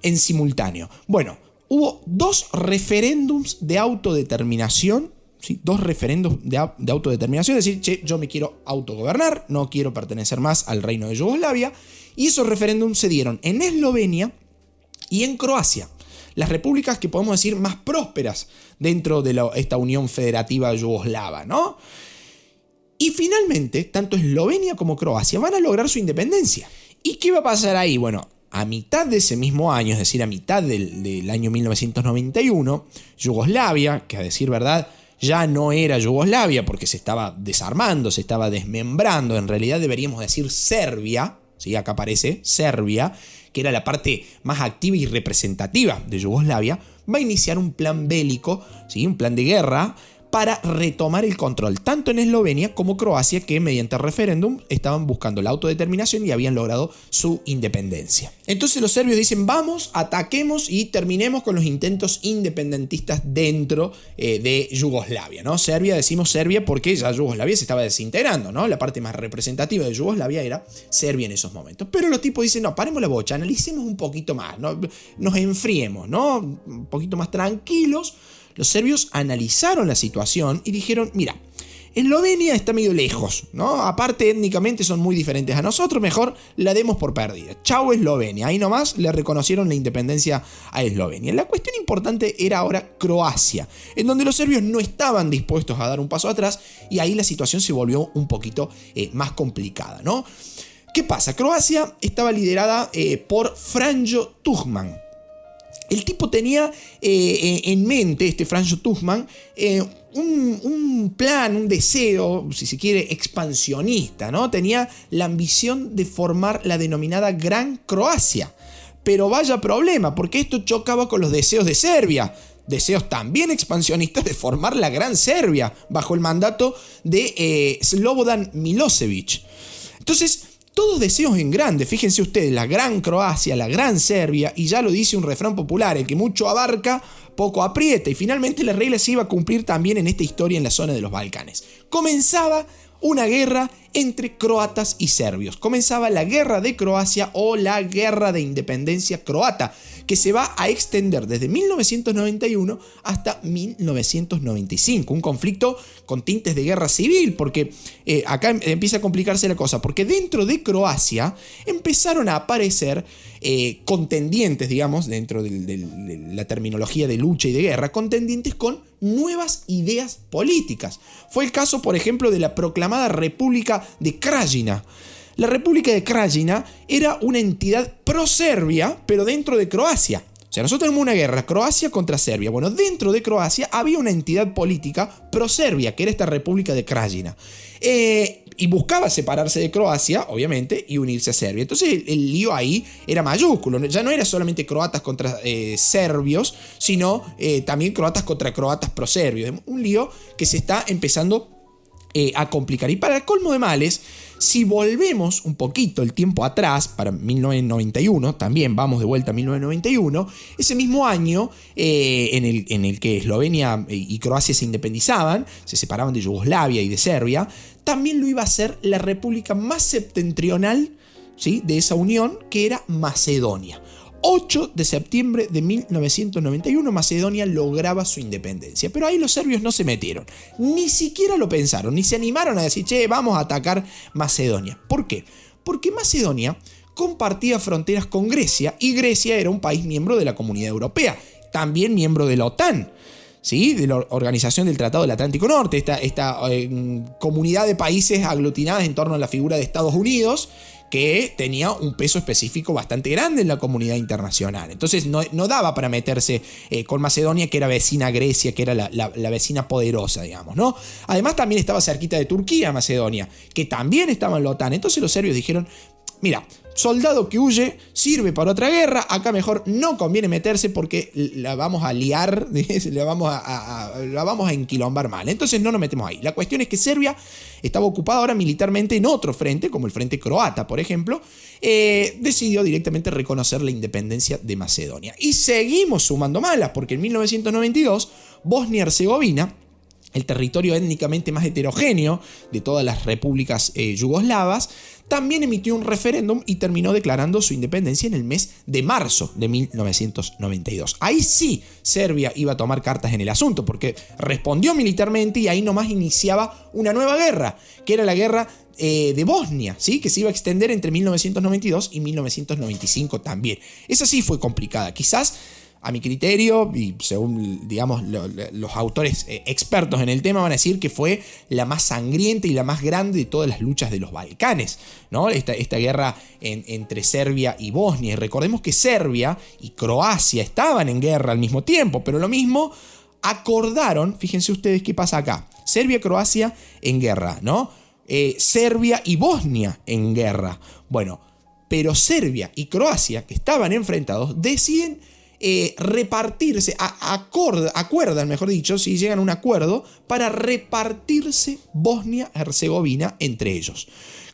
en simultáneo. Bueno, hubo dos referéndums de autodeterminación ¿Sí? dos referéndums de, de, autodeterminación, es decir, che, yo me quiero autogobernar, no quiero pertenecer más al reino de Yugoslavia, y esos referéndums se dieron en Eslovenia y en Croacia, las repúblicas que podemos decir más prósperas dentro de esta Unión Federativa Yugoslava, ¿no? Y finalmente, tanto Eslovenia como Croacia van a lograr su independencia. ¿Y qué va a pasar ahí? Bueno, a mitad de ese mismo año, es decir, a mitad del, del año 1991, Yugoslavia, que a decir verdad ya no era Yugoslavia porque se estaba desarmando, se estaba desmembrando, en realidad deberíamos decir Serbia, acá aparece Serbia, que era la parte más activa y representativa de Yugoslavia, va a iniciar un plan bélico, ¿sí? un plan de guerra para retomar el control, tanto en Eslovenia como Croacia, que mediante referéndum estaban buscando la autodeterminación y habían logrado su independencia. Entonces los serbios dicen, vamos, ataquemos y terminemos con los intentos independentistas dentro eh, de Yugoslavia. ¿no? Serbia, decimos Serbia porque ya Yugoslavia se estaba desintegrando, ¿no? la parte más representativa de Yugoslavia era Serbia en esos momentos. Pero los tipos dicen, no, paremos la bocha, analicemos un poquito más, ¿no? nos enfriemos, ¿no? un poquito más tranquilos los serbios analizaron la situación y dijeron, mira, Eslovenia está medio lejos, ¿no? Aparte étnicamente son muy diferentes a nosotros, mejor la demos por perdida. Chau Eslovenia, ahí nomás le reconocieron la independencia a Eslovenia. La cuestión importante era ahora Croacia, en donde los serbios no estaban dispuestos a dar un paso atrás y ahí la situación se volvió un poquito eh, más complicada, ¿no? ¿Qué pasa? Croacia estaba liderada eh, por Franjo Tuchman, el tipo tenía eh, en mente, este Franjo Tuchman, eh, un, plan, un deseo, si se quiere, expansionista, ¿no? Tenía la ambición de formar la denominada Gran Croacia. Pero vaya problema, porque esto chocaba con los deseos de Serbia, deseos también expansionistas de formar la Gran Serbia, bajo el mandato de eh, Slobodan Milosevic. Entonces, todos deseos en grande. Fíjense ustedes, la gran Croacia, la gran Serbia, y ya lo dice un refrán popular, el que mucho abarca, poco aprieta. Y finalmente la regla se iba a cumplir también en esta historia en la zona de los Balcanes. Comenzaba una guerra entre croatas y serbios. Comenzaba la guerra de Croacia o la guerra de independencia croata, que se va a extender desde 1991 hasta 1995. Un conflicto con tintes de guerra civil, porque eh, acá em, empieza a complicarse la cosa, porque dentro de Croacia empezaron a aparecer eh, contendientes, digamos, dentro de la terminología de lucha y de guerra, contendientes con nuevas ideas políticas. Fue el caso, por ejemplo, de la proclamada República de Krajina. La República de Krajina era una entidad pro-Serbia, pero dentro de Croacia. O sea, nosotros tenemos una guerra, Croacia contra Serbia. Bueno, dentro de Croacia había una entidad política pro-Serbia, que era esta República de Krajina. Eh, y buscaba separarse de Croacia, obviamente, y unirse a Serbia. Entonces el, lío ahí era mayúsculo, ya no era solamente croatas contra eh, serbios, sino eh, también croatas contra croatas pro-serbios. Un lío que se está empezando a complicar. Y para el colmo de males, si volvemos un poquito el tiempo atrás, para 1991, también vamos de vuelta a 1991, ese mismo año eh, en, el, en el que Eslovenia y Croacia se independizaban, se separaban de Yugoslavia y de Serbia, también lo iba a ser la república más septentrional ¿sí? de esa unión, que era Macedonia. 8 de septiembre de 1991 Macedonia lograba su independencia. Pero ahí los serbios no se metieron. Ni siquiera lo pensaron, ni se animaron a decir, che, vamos a atacar Macedonia. ¿Por qué? Porque Macedonia compartía fronteras con Grecia y Grecia era un país miembro de la Comunidad Europea, también miembro de la OTAN. ¿Sí? de la Organización del Tratado del Atlántico Norte, esta, eh, comunidad de países aglutinadas en torno a la figura de Estados Unidos, que tenía un peso específico bastante grande en la comunidad internacional. Entonces no, daba para meterse eh, con Macedonia, que era vecina Grecia, que era la, vecina poderosa, digamos, ¿no? Además también estaba cerquita de Turquía, Macedonia, que también estaba en la OTAN. Entonces los serbios dijeron, mira, soldado que huye sirve para otra guerra, acá mejor no conviene meterse porque la vamos a liar, <laughs> la vamos a, la vamos a enquilombar mal. Entonces no nos metemos ahí. La cuestión es que Serbia estaba ocupada ahora militarmente en otro frente, como el frente croata, por ejemplo, eh, decidió directamente reconocer la independencia de Macedonia. Y seguimos sumando malas, porque en 1992 Bosnia-Herzegovina el territorio étnicamente más heterogéneo de todas las repúblicas eh, yugoslavas, también emitió un referéndum y terminó declarando su independencia en el mes de marzo de 1992. Ahí sí Serbia iba a tomar cartas en el asunto, porque respondió militarmente y ahí nomás iniciaba una nueva guerra, que era la guerra eh, de Bosnia, ¿sí? que se iba a extender entre 1992 y 1995 también. Esa sí fue complicada. Quizás a mi criterio, y según digamos los autores eh, expertos en el tema van a decir que fue la más sangrienta y la más grande de todas las luchas de los Balcanes, ¿no? Esta, esta guerra entre Serbia y Bosnia. Y recordemos que Serbia y Croacia estaban en guerra al mismo tiempo, pero lo mismo acordaron, fíjense ustedes qué pasa acá, Serbia y Croacia en guerra, ¿no? Eh, Serbia y Bosnia en guerra. Bueno, pero Serbia y Croacia, que estaban enfrentados, deciden eh, repartirse, acuerdan, mejor dicho, si llegan a un acuerdo, para repartirse Bosnia-Herzegovina entre ellos.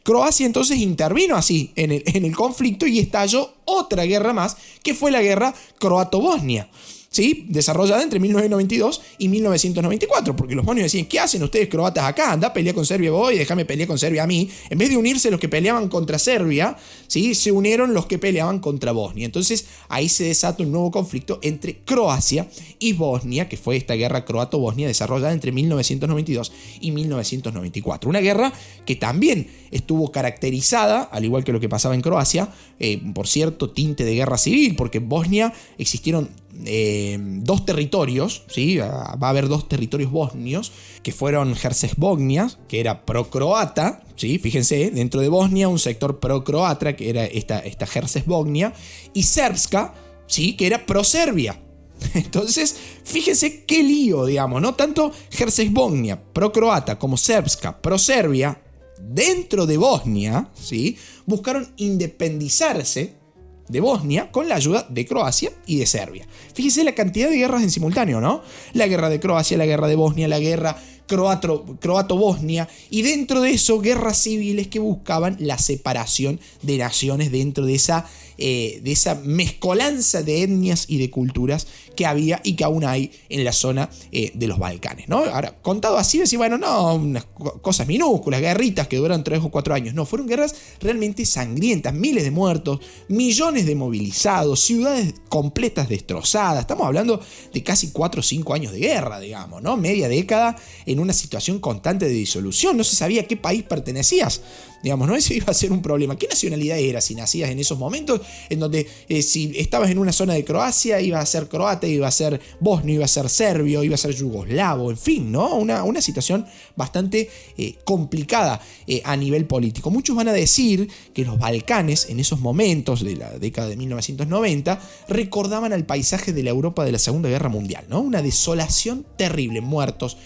Croacia entonces intervino así en el, en el conflicto y estalló otra guerra más, que fue la guerra croato-bosnia. ¿Sí? desarrollada entre 1992 y 1994, porque los bosnios decían, ¿qué hacen ustedes croatas acá? Anda, pelea con Serbia vos y déjame pelear con Serbia a mí. En vez de unirse los que peleaban contra Serbia, ¿sí? se unieron los que peleaban contra Bosnia. Entonces ahí se desata un nuevo conflicto entre Croacia y Bosnia, que fue esta guerra croato-bosnia desarrollada entre 1992 y 1994. Una guerra que también estuvo caracterizada, al igual que lo que pasaba en Croacia, eh, por cierto tinte de guerra civil, porque en Bosnia existieron eh, dos territorios, ¿sí? va a haber dos territorios bosnios, que fueron Herzegovina, que era pro-croata, ¿sí? fíjense, dentro de Bosnia un sector pro-croata, que era esta, esta Herzegovina, y Serbska, ¿sí? que era pro-Serbia. <laughs> Entonces, fíjense qué lío, digamos, ¿no? Tanto Herzegovina, pro-croata, como Serbska, pro-Serbia, dentro de Bosnia, ¿sí? buscaron independizarse de Bosnia con la ayuda de Croacia y de Serbia. Fíjese la cantidad de guerras en simultáneo, ¿no? La guerra de Croacia, la guerra de Bosnia, la guerra croato-bosnia, y dentro de eso guerras civiles que buscaban la separación de naciones dentro de esa, eh, de esa mezcolanza de etnias y de culturas que había y que aún hay en la zona eh, de los Balcanes. ¿no? Ahora, contado así, decir, bueno, no, unas cosas minúsculas, guerritas que duran tres o cuatro años. No, fueron guerras realmente sangrientas, miles de muertos, millones de movilizados, ciudades completas destrozadas. Estamos hablando de casi cuatro o cinco años de guerra, digamos, ¿no? Media década en una situación constante de disolución. No se sabía a qué país pertenecías. Digamos, ¿no? Eso iba a ser un problema. ¿Qué nacionalidad era si nacías en esos momentos en donde eh, si estabas en una zona de Croacia iba a ser croata, iba a ser bosnio, iba a ser serbio, iba a ser yugoslavo, en fin, ¿no? Una, una situación bastante eh, complicada eh, a nivel político. Muchos van a decir que los Balcanes en esos momentos de la década de 1990 recordaban al paisaje de la Europa de la Segunda Guerra Mundial, ¿no? Una desolación terrible, muertos,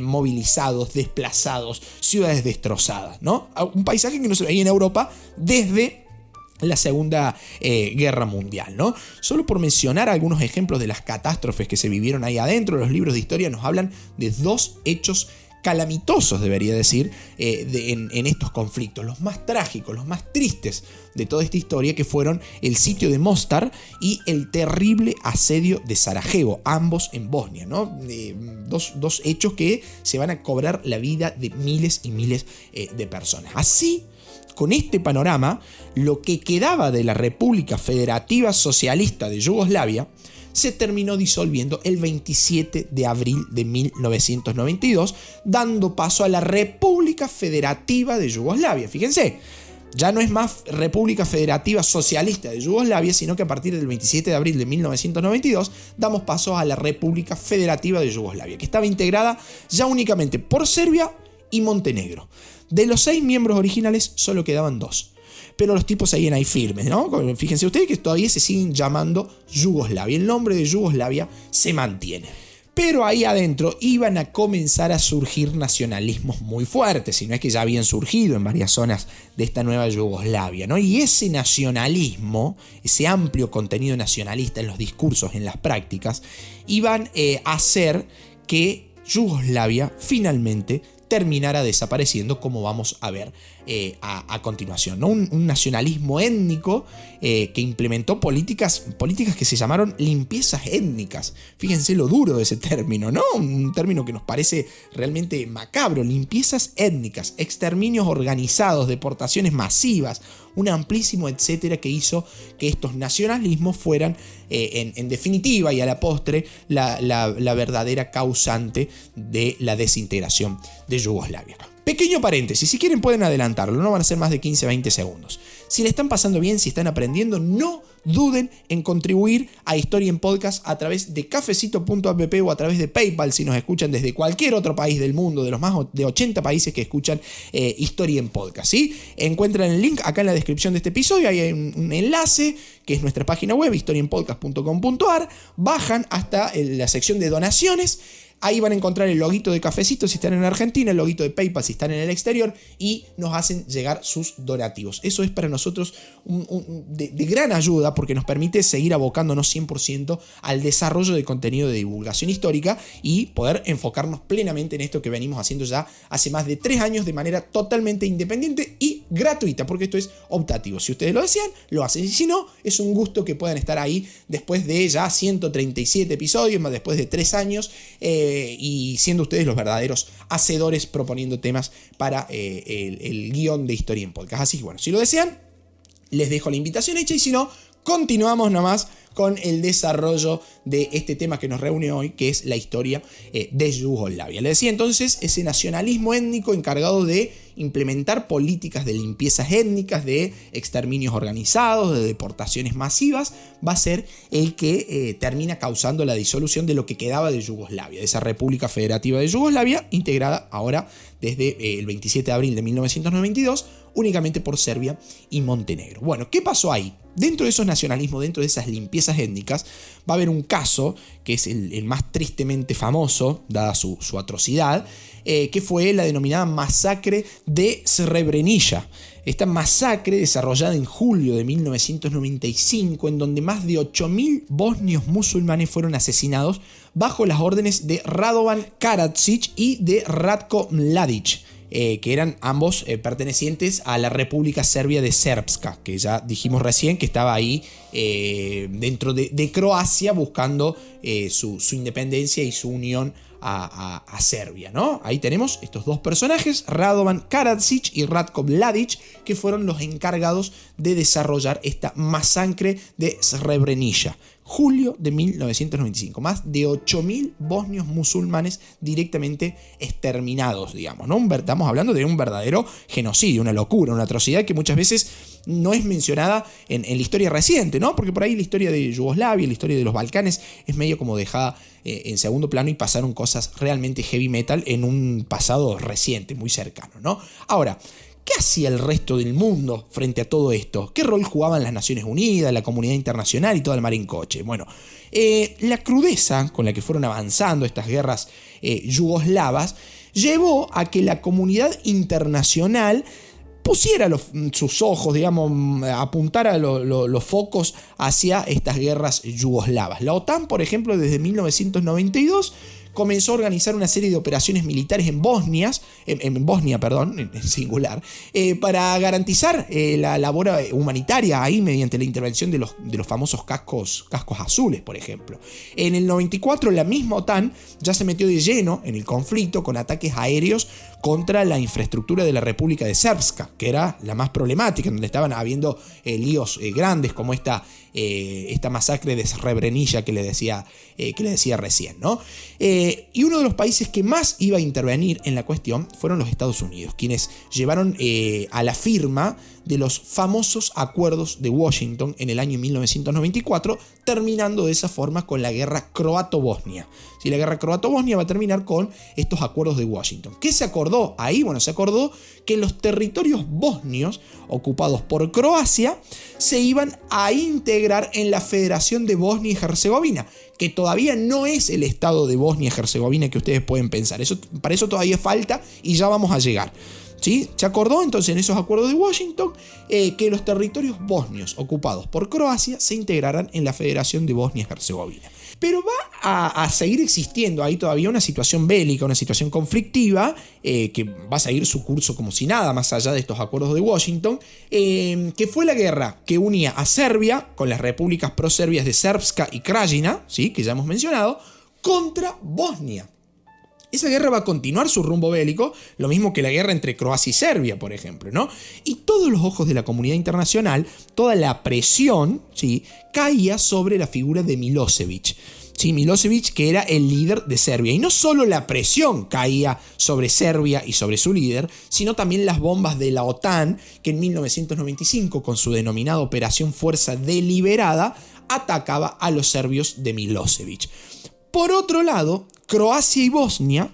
movilizados, desplazados, ciudades destrozadas, ¿no? Un país que no se veía en Europa desde la Segunda eh, Guerra Mundial, ¿no? Solo por mencionar algunos ejemplos de las catástrofes que se vivieron ahí adentro, los libros de historia nos hablan de dos hechos calamitosos, debería decir, eh, en, estos conflictos, los más trágicos, los más tristes de toda esta historia, que fueron el sitio de Mostar y el terrible asedio de Sarajevo, ambos en Bosnia, ¿no? dos, dos, hechos que se van a cobrar la vida de miles y miles eh, de personas. Así, con este panorama, lo que quedaba de la República Federativa Socialista de Yugoslavia, se terminó disolviendo el 27 de abril de 1992, dando paso a la República Federativa de Yugoslavia. Fíjense, ya no es más República Federativa Socialista de Yugoslavia, sino que a partir del 27 de abril de 1992 damos paso a la República Federativa de Yugoslavia, que estaba integrada ya únicamente por Serbia y Montenegro. De los seis miembros originales solo quedaban dos pero los tipos seguían ahí firmes, ¿no? Fíjense ustedes que todavía se siguen llamando Yugoslavia. El nombre de Yugoslavia se mantiene. Pero ahí adentro iban a comenzar a surgir nacionalismos muy fuertes, si no es que ya habían surgido en varias zonas de esta nueva Yugoslavia, ¿no? Y ese nacionalismo, ese amplio contenido nacionalista en los discursos, en las prácticas, iban eh, a hacer que Yugoslavia finalmente terminara desapareciendo como vamos a ver eh, a, continuación. ¿no? Un, nacionalismo étnico eh, que implementó políticas, políticas que se llamaron limpiezas étnicas. Fíjense lo duro de ese término, ¿no? Un término que nos parece realmente macabro. Limpiezas étnicas, exterminios organizados, deportaciones masivas, un amplísimo etcétera que hizo que estos nacionalismos fueran eh, en, definitiva y a la postre la, la verdadera causante de la desintegración de Yugoslavia. Pequeño paréntesis, si quieren pueden adelantarlo, no van a ser más de 15-20 segundos. Si le están pasando bien, si están aprendiendo, no duden en contribuir a Historia en Podcast a través de cafecito.app o a través de PayPal si nos escuchan desde cualquier otro país del mundo, de los más de 80 países que escuchan eh, Historia en Podcast. ¿sí? Encuentran el link acá en la descripción de este episodio, hay un, enlace que es nuestra página web, historienpodcast.com.ar, bajan hasta la sección de donaciones Ahí van a encontrar el loguito de Cafecito si están en Argentina, el loguito de PayPal si están en el exterior y nos hacen llegar sus donativos. Eso es para nosotros de, gran ayuda porque nos permite seguir abocándonos 100% al desarrollo de contenido de divulgación histórica y poder enfocarnos plenamente en esto que venimos haciendo ya hace más de tres años de manera totalmente independiente y gratuita, porque esto es optativo. Si ustedes lo desean, lo hacen. Y si no, es un gusto que puedan estar ahí después de ya 137 episodios, más después de tres años. Eh, y siendo ustedes los verdaderos hacedores proponiendo temas para eh, el, guion de Historia en Podcast. Así que bueno, si lo desean, les dejo la invitación hecha y si no, continuamos nomás con el desarrollo de este tema que nos reúne hoy, que es la historia eh, de Yugoslavia. Le decía entonces, ese nacionalismo étnico encargado de implementar políticas de limpiezas étnicas, de exterminios organizados, de deportaciones masivas, va a ser el que eh, termina causando la disolución de lo que quedaba de Yugoslavia, de esa República Federativa de Yugoslavia, integrada ahora desde eh, el 27 de abril de 1992 únicamente por Serbia y Montenegro. Bueno, ¿qué pasó ahí? Dentro de esos nacionalismos, dentro de esas limpiezas étnicas, va a haber un caso que es el, más tristemente famoso, dada su, atrocidad, eh, que fue la denominada masacre de Srebrenica. Esta masacre desarrollada en julio de 1995, en donde más de 8.000 bosnios musulmanes fueron asesinados bajo las órdenes de Radovan Karadzic y de Ratko Mladic. Eh, que eran ambos eh, pertenecientes a la República Serbia de Srpska, que ya dijimos recién que estaba ahí dentro de, Croacia buscando su, independencia y su unión a, Serbia, ¿no? Ahí tenemos estos dos personajes, Radovan Karadzic y Ratko Mladic, que fueron los encargados de desarrollar esta masacre de Srebrenica julio de 1995. Más de 8.000 bosnios musulmanes directamente exterminados, digamos. ¿no? Estamos hablando de un verdadero genocidio, una locura, una atrocidad que muchas veces no es mencionada en, la historia reciente, ¿no? Porque por ahí la historia de Yugoslavia, la historia de los Balcanes es medio como dejada eh, en segundo plano y pasaron cosas realmente heavy metal en un pasado reciente, muy cercano, ¿no? Ahora, ¿Qué hacía el resto del mundo frente a todo esto? ¿Qué rol jugaban las Naciones Unidas, la comunidad internacional y todo el mar en coche? Bueno, eh, la crudeza con la que fueron avanzando estas guerras eh, yugoslavas llevó a que la comunidad internacional pusiera sus ojos, digamos, apuntara los focos hacia estas guerras yugoslavas. La OTAN, por ejemplo, desde 1992 comenzó a organizar una serie de operaciones militares en Bosnia, en, Bosnia, perdón, en, singular, eh, para garantizar eh, la labor humanitaria ahí mediante la intervención de los, de los famosos cascos, cascos azules, por ejemplo. En el 94 la misma OTAN ya se metió de lleno en el conflicto con ataques aéreos contra la infraestructura de la República de Srpska, que era la más problemática, donde estaban habiendo eh, líos grandes como esta eh, esta masacre de Srebrenica que le decía, eh, que le decía recién. ¿no? Eh, y uno de los países que más iba a intervenir en la cuestión fueron los Estados Unidos, quienes llevaron a la firma de los famosos acuerdos de Washington en el año 1994, terminando de esa forma con la guerra croato-bosnia. Si la guerra croato-bosnia va a terminar con estos acuerdos de Washington. ¿Qué se acordó ahí? Bueno, se acordó que los territorios bosnios ocupados por Croacia se iban a integrar en la Federación de Bosnia y Herzegovina, que todavía no es el estado de Bosnia y Herzegovina que ustedes pueden pensar. Eso, para eso todavía falta y ya vamos a llegar. ¿Sí? Se acordó entonces en esos acuerdos de Washington eh, que los territorios bosnios ocupados por Croacia se integrarán en la Federación de Bosnia y Herzegovina. Pero va a, seguir existiendo ahí todavía una situación bélica, una situación conflictiva, eh, que va a seguir su curso como si nada, más allá de estos acuerdos de Washington, eh, que fue la guerra que unía a Serbia con las repúblicas proserbias de Srpska y Krajina, ¿sí? que ya hemos mencionado, contra Bosnia. Esa guerra va a continuar su rumbo bélico, lo mismo que la guerra entre Croacia y Serbia, por ejemplo, ¿no? Y todos los ojos de la comunidad internacional, toda la presión, ¿sí? caía sobre la figura de Milosevic. Sí, Milosevic, que era el líder de Serbia. Y no solo la presión caía sobre Serbia y sobre su líder, sino también las bombas de la OTAN, que en 1995, con su denominada Operación Fuerza Deliberada, atacaba a los serbios de Milosevic. Por otro lado, Croacia y Bosnia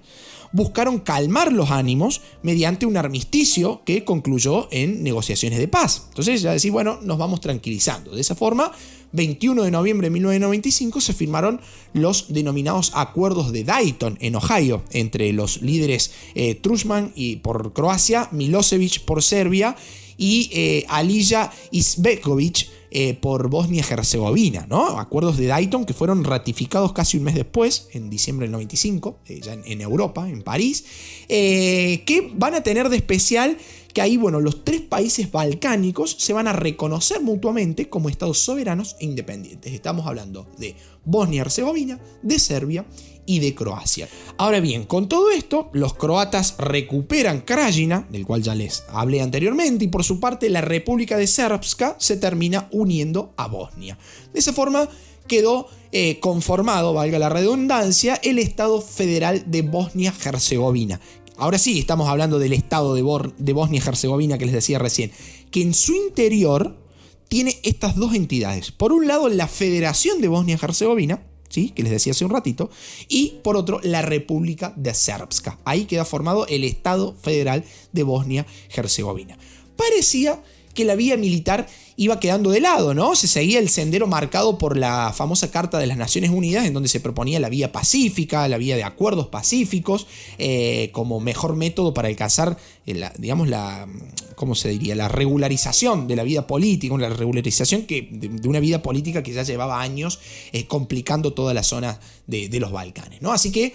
buscaron calmar los ánimos mediante un armisticio que concluyó en negociaciones de paz. Entonces ya decís, bueno, nos vamos tranquilizando. De esa forma, 21 de noviembre de 1995 se firmaron los denominados acuerdos de Dayton en Ohio entre los líderes eh, Trushman y por Croacia, Milosevic por Serbia y eh, Alija Izbekovic eh, por Bosnia-Herzegovina, ¿no? Acuerdos de Dayton que fueron ratificados casi un mes después, en diciembre del 95, eh, ya en, Europa, en París, eh, que van a tener de especial que ahí, bueno, los tres países balcánicos se van a reconocer mutuamente como estados soberanos e independientes. Estamos hablando de Bosnia-Herzegovina, de Serbia y de Croacia. Ahora bien, con todo esto, los croatas recuperan Krajina, del cual ya les hablé anteriormente, y por su parte la República de Srpska se termina uniendo a Bosnia. De esa forma quedó eh, conformado, valga la redundancia, el Estado Federal de Bosnia-Herzegovina. Ahora sí, estamos hablando del Estado de, de Bosnia-Herzegovina que les decía recién, que en su interior tiene estas dos entidades. Por un lado, la Federación de Bosnia-Herzegovina, que les decía hace un ratito, y por otro la República de Srpska. Ahí queda formado el Estado Federal de Bosnia-Herzegovina. Parecía que la vía militar iba quedando de lado, ¿no? Se seguía el sendero marcado por la famosa Carta de las Naciones Unidas, en donde se proponía la vía pacífica, la vía de acuerdos pacíficos, eh, como mejor método para alcanzar, eh, digamos, la, ¿cómo se diría? La regularización de la vida política, una regularización que, de, una vida política que ya llevaba años eh, complicando toda la zona de, los Balcanes, ¿no? Así que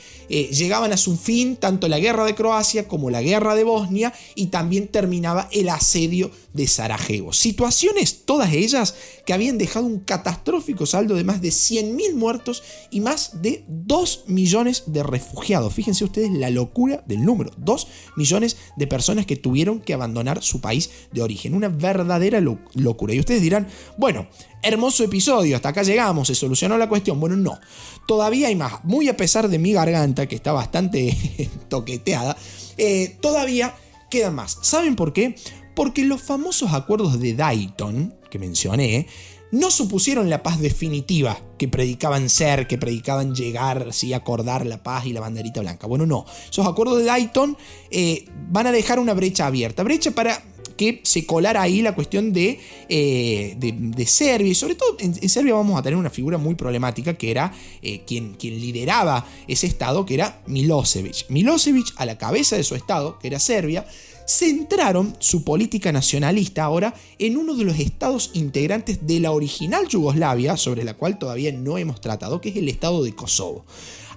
llegaban a su fin tanto la guerra de Croacia como la guerra de Bosnia y también terminaba el asedio de Sarajevo. Situaciones, todas ellas, que habían dejado un catastrófico saldo de más de 100.000 muertos y más de 2 millones de refugiados. Fíjense ustedes la locura del número. 2 millones de personas que tuvieron que abandonar su país de origen. Una verdadera locura. Y ustedes dirán, bueno, hermoso episodio, hasta acá llegamos, se solucionó la cuestión. Bueno, no. Todavía hay más. Muy a pesar de mi garganta, que está bastante <laughs> toqueteada, eh, todavía quedan más. ¿Saben por qué? Porque los famosos acuerdos de Dayton, que mencioné, no supusieron la paz definitiva que predicaban ser, que predicaban llegar, sí, acordar la paz y la banderita blanca. Bueno, no. Esos acuerdos de Dayton eh, van a dejar una brecha abierta. Brecha para que se colara ahí la cuestión de, eh, de, Serbia. Y sobre todo en, Serbia vamos a tener una figura muy problemática que era eh, quien, quien lideraba ese estado, que era Milosevic. Milosevic a la cabeza de su estado, que era Serbia, centraron su política nacionalista ahora en uno de los estados integrantes de la original Yugoslavia, sobre la cual todavía no hemos tratado, que es el estado de Kosovo.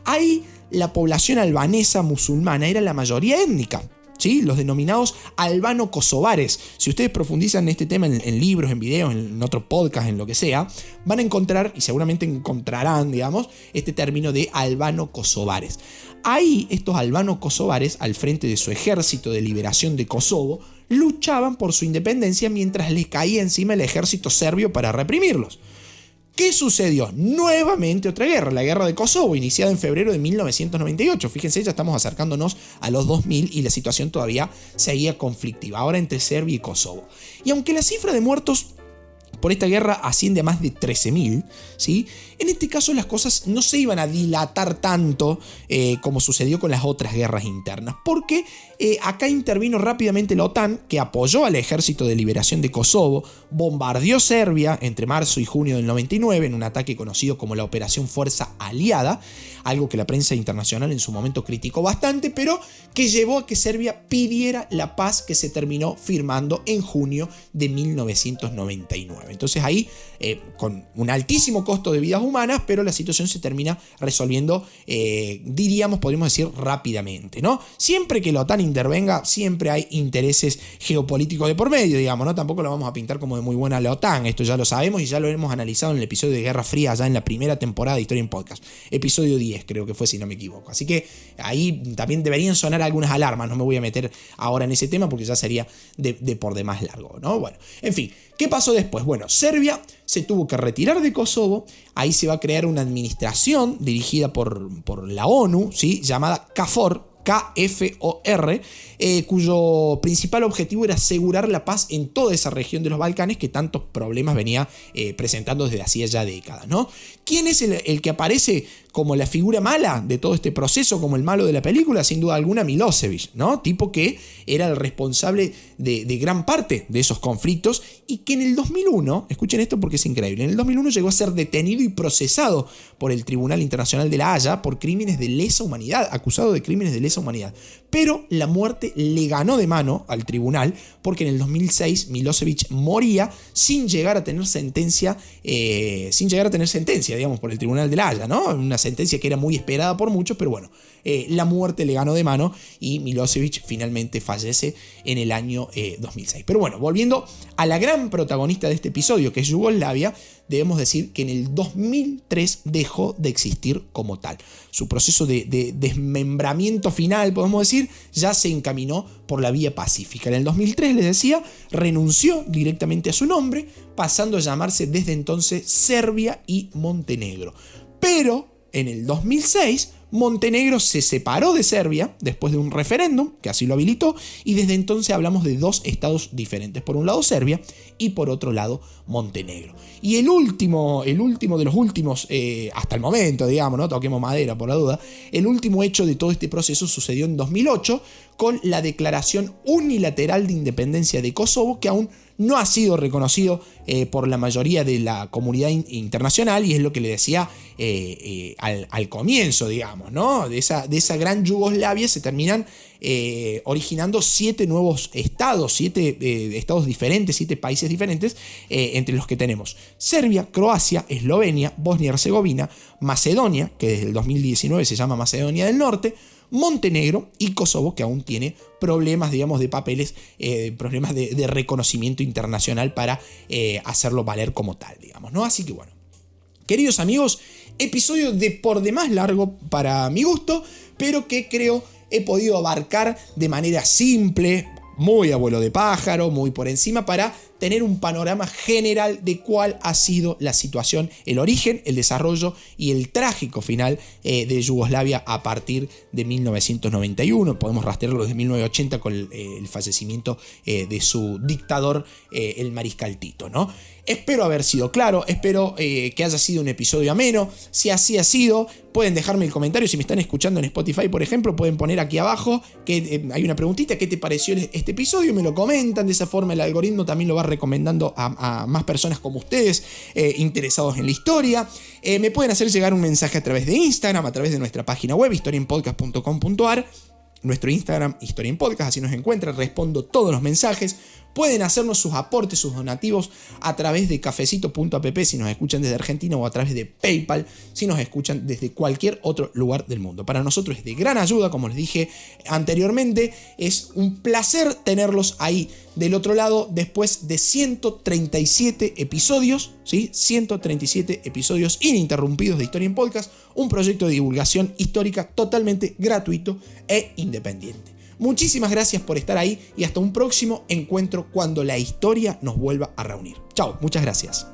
Ahí la población albanesa musulmana era la mayoría étnica. ¿Sí? los denominados albano-kosovares. Si ustedes profundizan en este tema en, libros, en videos, en otro podcast, en lo que sea, van a encontrar, y seguramente encontrarán, digamos, este término de albano-kosovares. Ahí estos albanos kosovares, al frente de su ejército de liberación de Kosovo, luchaban por su independencia mientras les caía encima el ejército serbio para reprimirlos. ¿Qué sucedió? Nuevamente otra guerra, la guerra de Kosovo, iniciada en febrero de 1998. Fíjense, ya estamos acercándonos a los 2000 y la situación todavía seguía conflictiva, ahora entre Serbia y Kosovo. Y aunque la cifra de muertos por esta guerra asciende a más de 13.000, ¿sí? En este caso las cosas no se iban a dilatar tanto eh, como sucedió con las otras guerras internas, porque eh, acá intervino rápidamente la OTAN, que apoyó al ejército de liberación de Kosovo, bombardeó Serbia entre marzo y junio del 99 en un ataque conocido como la Operación Fuerza Aliada, algo que la prensa internacional en su momento criticó bastante, pero que llevó a que Serbia pidiera la paz que se terminó firmando en junio de 1999. Entonces ahí, eh, con un altísimo costo de vidas humanas, pero la situación se termina resolviendo, eh, diríamos, podríamos decir, rápidamente, ¿no? Siempre que la OTAN intervenga, siempre hay intereses geopolíticos de por medio, digamos, ¿no? Tampoco lo vamos a pintar como de muy buena la OTAN, esto ya lo sabemos y ya lo hemos analizado en el episodio de Guerra Fría, ya en la primera temporada de Historia en Podcast, episodio 10 creo que fue, si no me equivoco. Así que ahí también deberían sonar algunas alarmas, no me voy a meter ahora en ese tema porque ya sería de, de por demás largo, ¿no? Bueno, en fin, ¿qué pasó después? Bueno, Serbia se tuvo que retirar de Kosovo, ahí se va a crear una administración dirigida por, por la ONU, ¿sí? llamada CAFOR, KFOR, eh, cuyo principal objetivo era asegurar la paz en toda esa región de los Balcanes que tantos problemas venía eh, presentando desde hacía ya décadas. ¿no? ¿Quién es el, que aparece como la figura mala de todo este proceso, como el malo de la película? Sin duda alguna, Milosevic, ¿no? tipo que era el responsable de, gran parte de esos conflictos y que en el 2001, escuchen esto porque es increíble, en el 2001 llegó a ser detenido y procesado por el Tribunal Internacional de la Haya por crímenes de lesa humanidad, acusado de crímenes de lesa humanidad. Pero la muerte le ganó de mano al tribunal porque en el 2006 Milosevic moría sin llegar a tener sentencia, eh, sin llegar a tener sentencia, digamos, por el Tribunal de la Haya, ¿no? Una sentencia que era muy esperada por muchos, pero bueno, eh, la muerte le ganó de mano y Milosevic finalmente fallece en el año 2006. Eh, pero bueno, volviendo a la gran protagonista de este episodio, que es Yugoslavia, debemos decir que en el 2003 dejó de existir como tal. Su proceso de, desmembramiento final, podemos decir, ya se encaminó por la vía pacífica. En el 2003, les decía, renunció directamente a su nombre, pasando a llamarse desde entonces Serbia y Montenegro. Pero en el 2006 Montenegro se separó de Serbia después de un referéndum que así lo habilitó y desde entonces hablamos de dos estados diferentes. Por un lado Serbia y por otro lado Montenegro. Y el último, el último de los últimos, eh, hasta el momento, digamos, no toquemos madera por la duda, el último hecho de todo este proceso sucedió en 2008 con la declaración unilateral de independencia de Kosovo que aún no ha sido reconocido eh, por la mayoría de la comunidad internacional y es lo que le decía eh, eh, al, comienzo, digamos, ¿no? De esa, de esa gran Yugoslavia se terminan originando siete nuevos estados, siete estados diferentes, siete países diferentes, entre los que tenemos Serbia, Croacia, Eslovenia, Bosnia y Herzegovina, Macedonia, que desde el 2019 se llama Macedonia del Norte, Montenegro y Kosovo, que aún tiene problemas, digamos, de papeles, eh, problemas de, reconocimiento internacional para eh, hacerlo valer como tal, digamos, ¿no? Así que bueno, queridos amigos, episodio de por demás largo para mi gusto, pero que creo he podido abarcar de manera simple, muy abuelo de pájaro, muy por encima, para tener un panorama general de cuál ha sido la situación, el origen, el desarrollo y el trágico final eh, de Yugoslavia a partir de 1991. Podemos rastrearlo desde 1980 con el, eh, fallecimiento eh, de su dictador, el mariscal Tito, ¿no? Espero haber sido claro, espero que haya sido un episodio ameno. Si así ha sido, pueden dejarme el comentario. Si me están escuchando en Spotify, por ejemplo, pueden poner aquí abajo que hay una preguntita, ¿qué te pareció este episodio? Me lo comentan, de esa forma el algoritmo también lo va a recomendando a, más personas como ustedes eh, interesados en la historia. Eh, me pueden hacer llegar un mensaje a través de Instagram, a través de nuestra página web, historienpodcast.com.ar. Nuestro Instagram, Historia en Podcast, así nos encuentran, respondo todos los mensajes. Pueden hacernos sus aportes, sus donativos a través de cafecito.app si nos escuchan desde Argentina o a través de PayPal si nos escuchan desde cualquier otro lugar del mundo. Para nosotros es de gran ayuda, como les dije anteriormente, es un placer tenerlos ahí del otro lado después de 137 episodios, ¿sí? 137 episodios ininterrumpidos de Historia en Podcast, un proyecto de divulgación histórica totalmente gratuito e independiente. Muchísimas gracias por estar ahí y hasta un próximo encuentro cuando la historia nos vuelva a reunir. Chao, muchas gracias.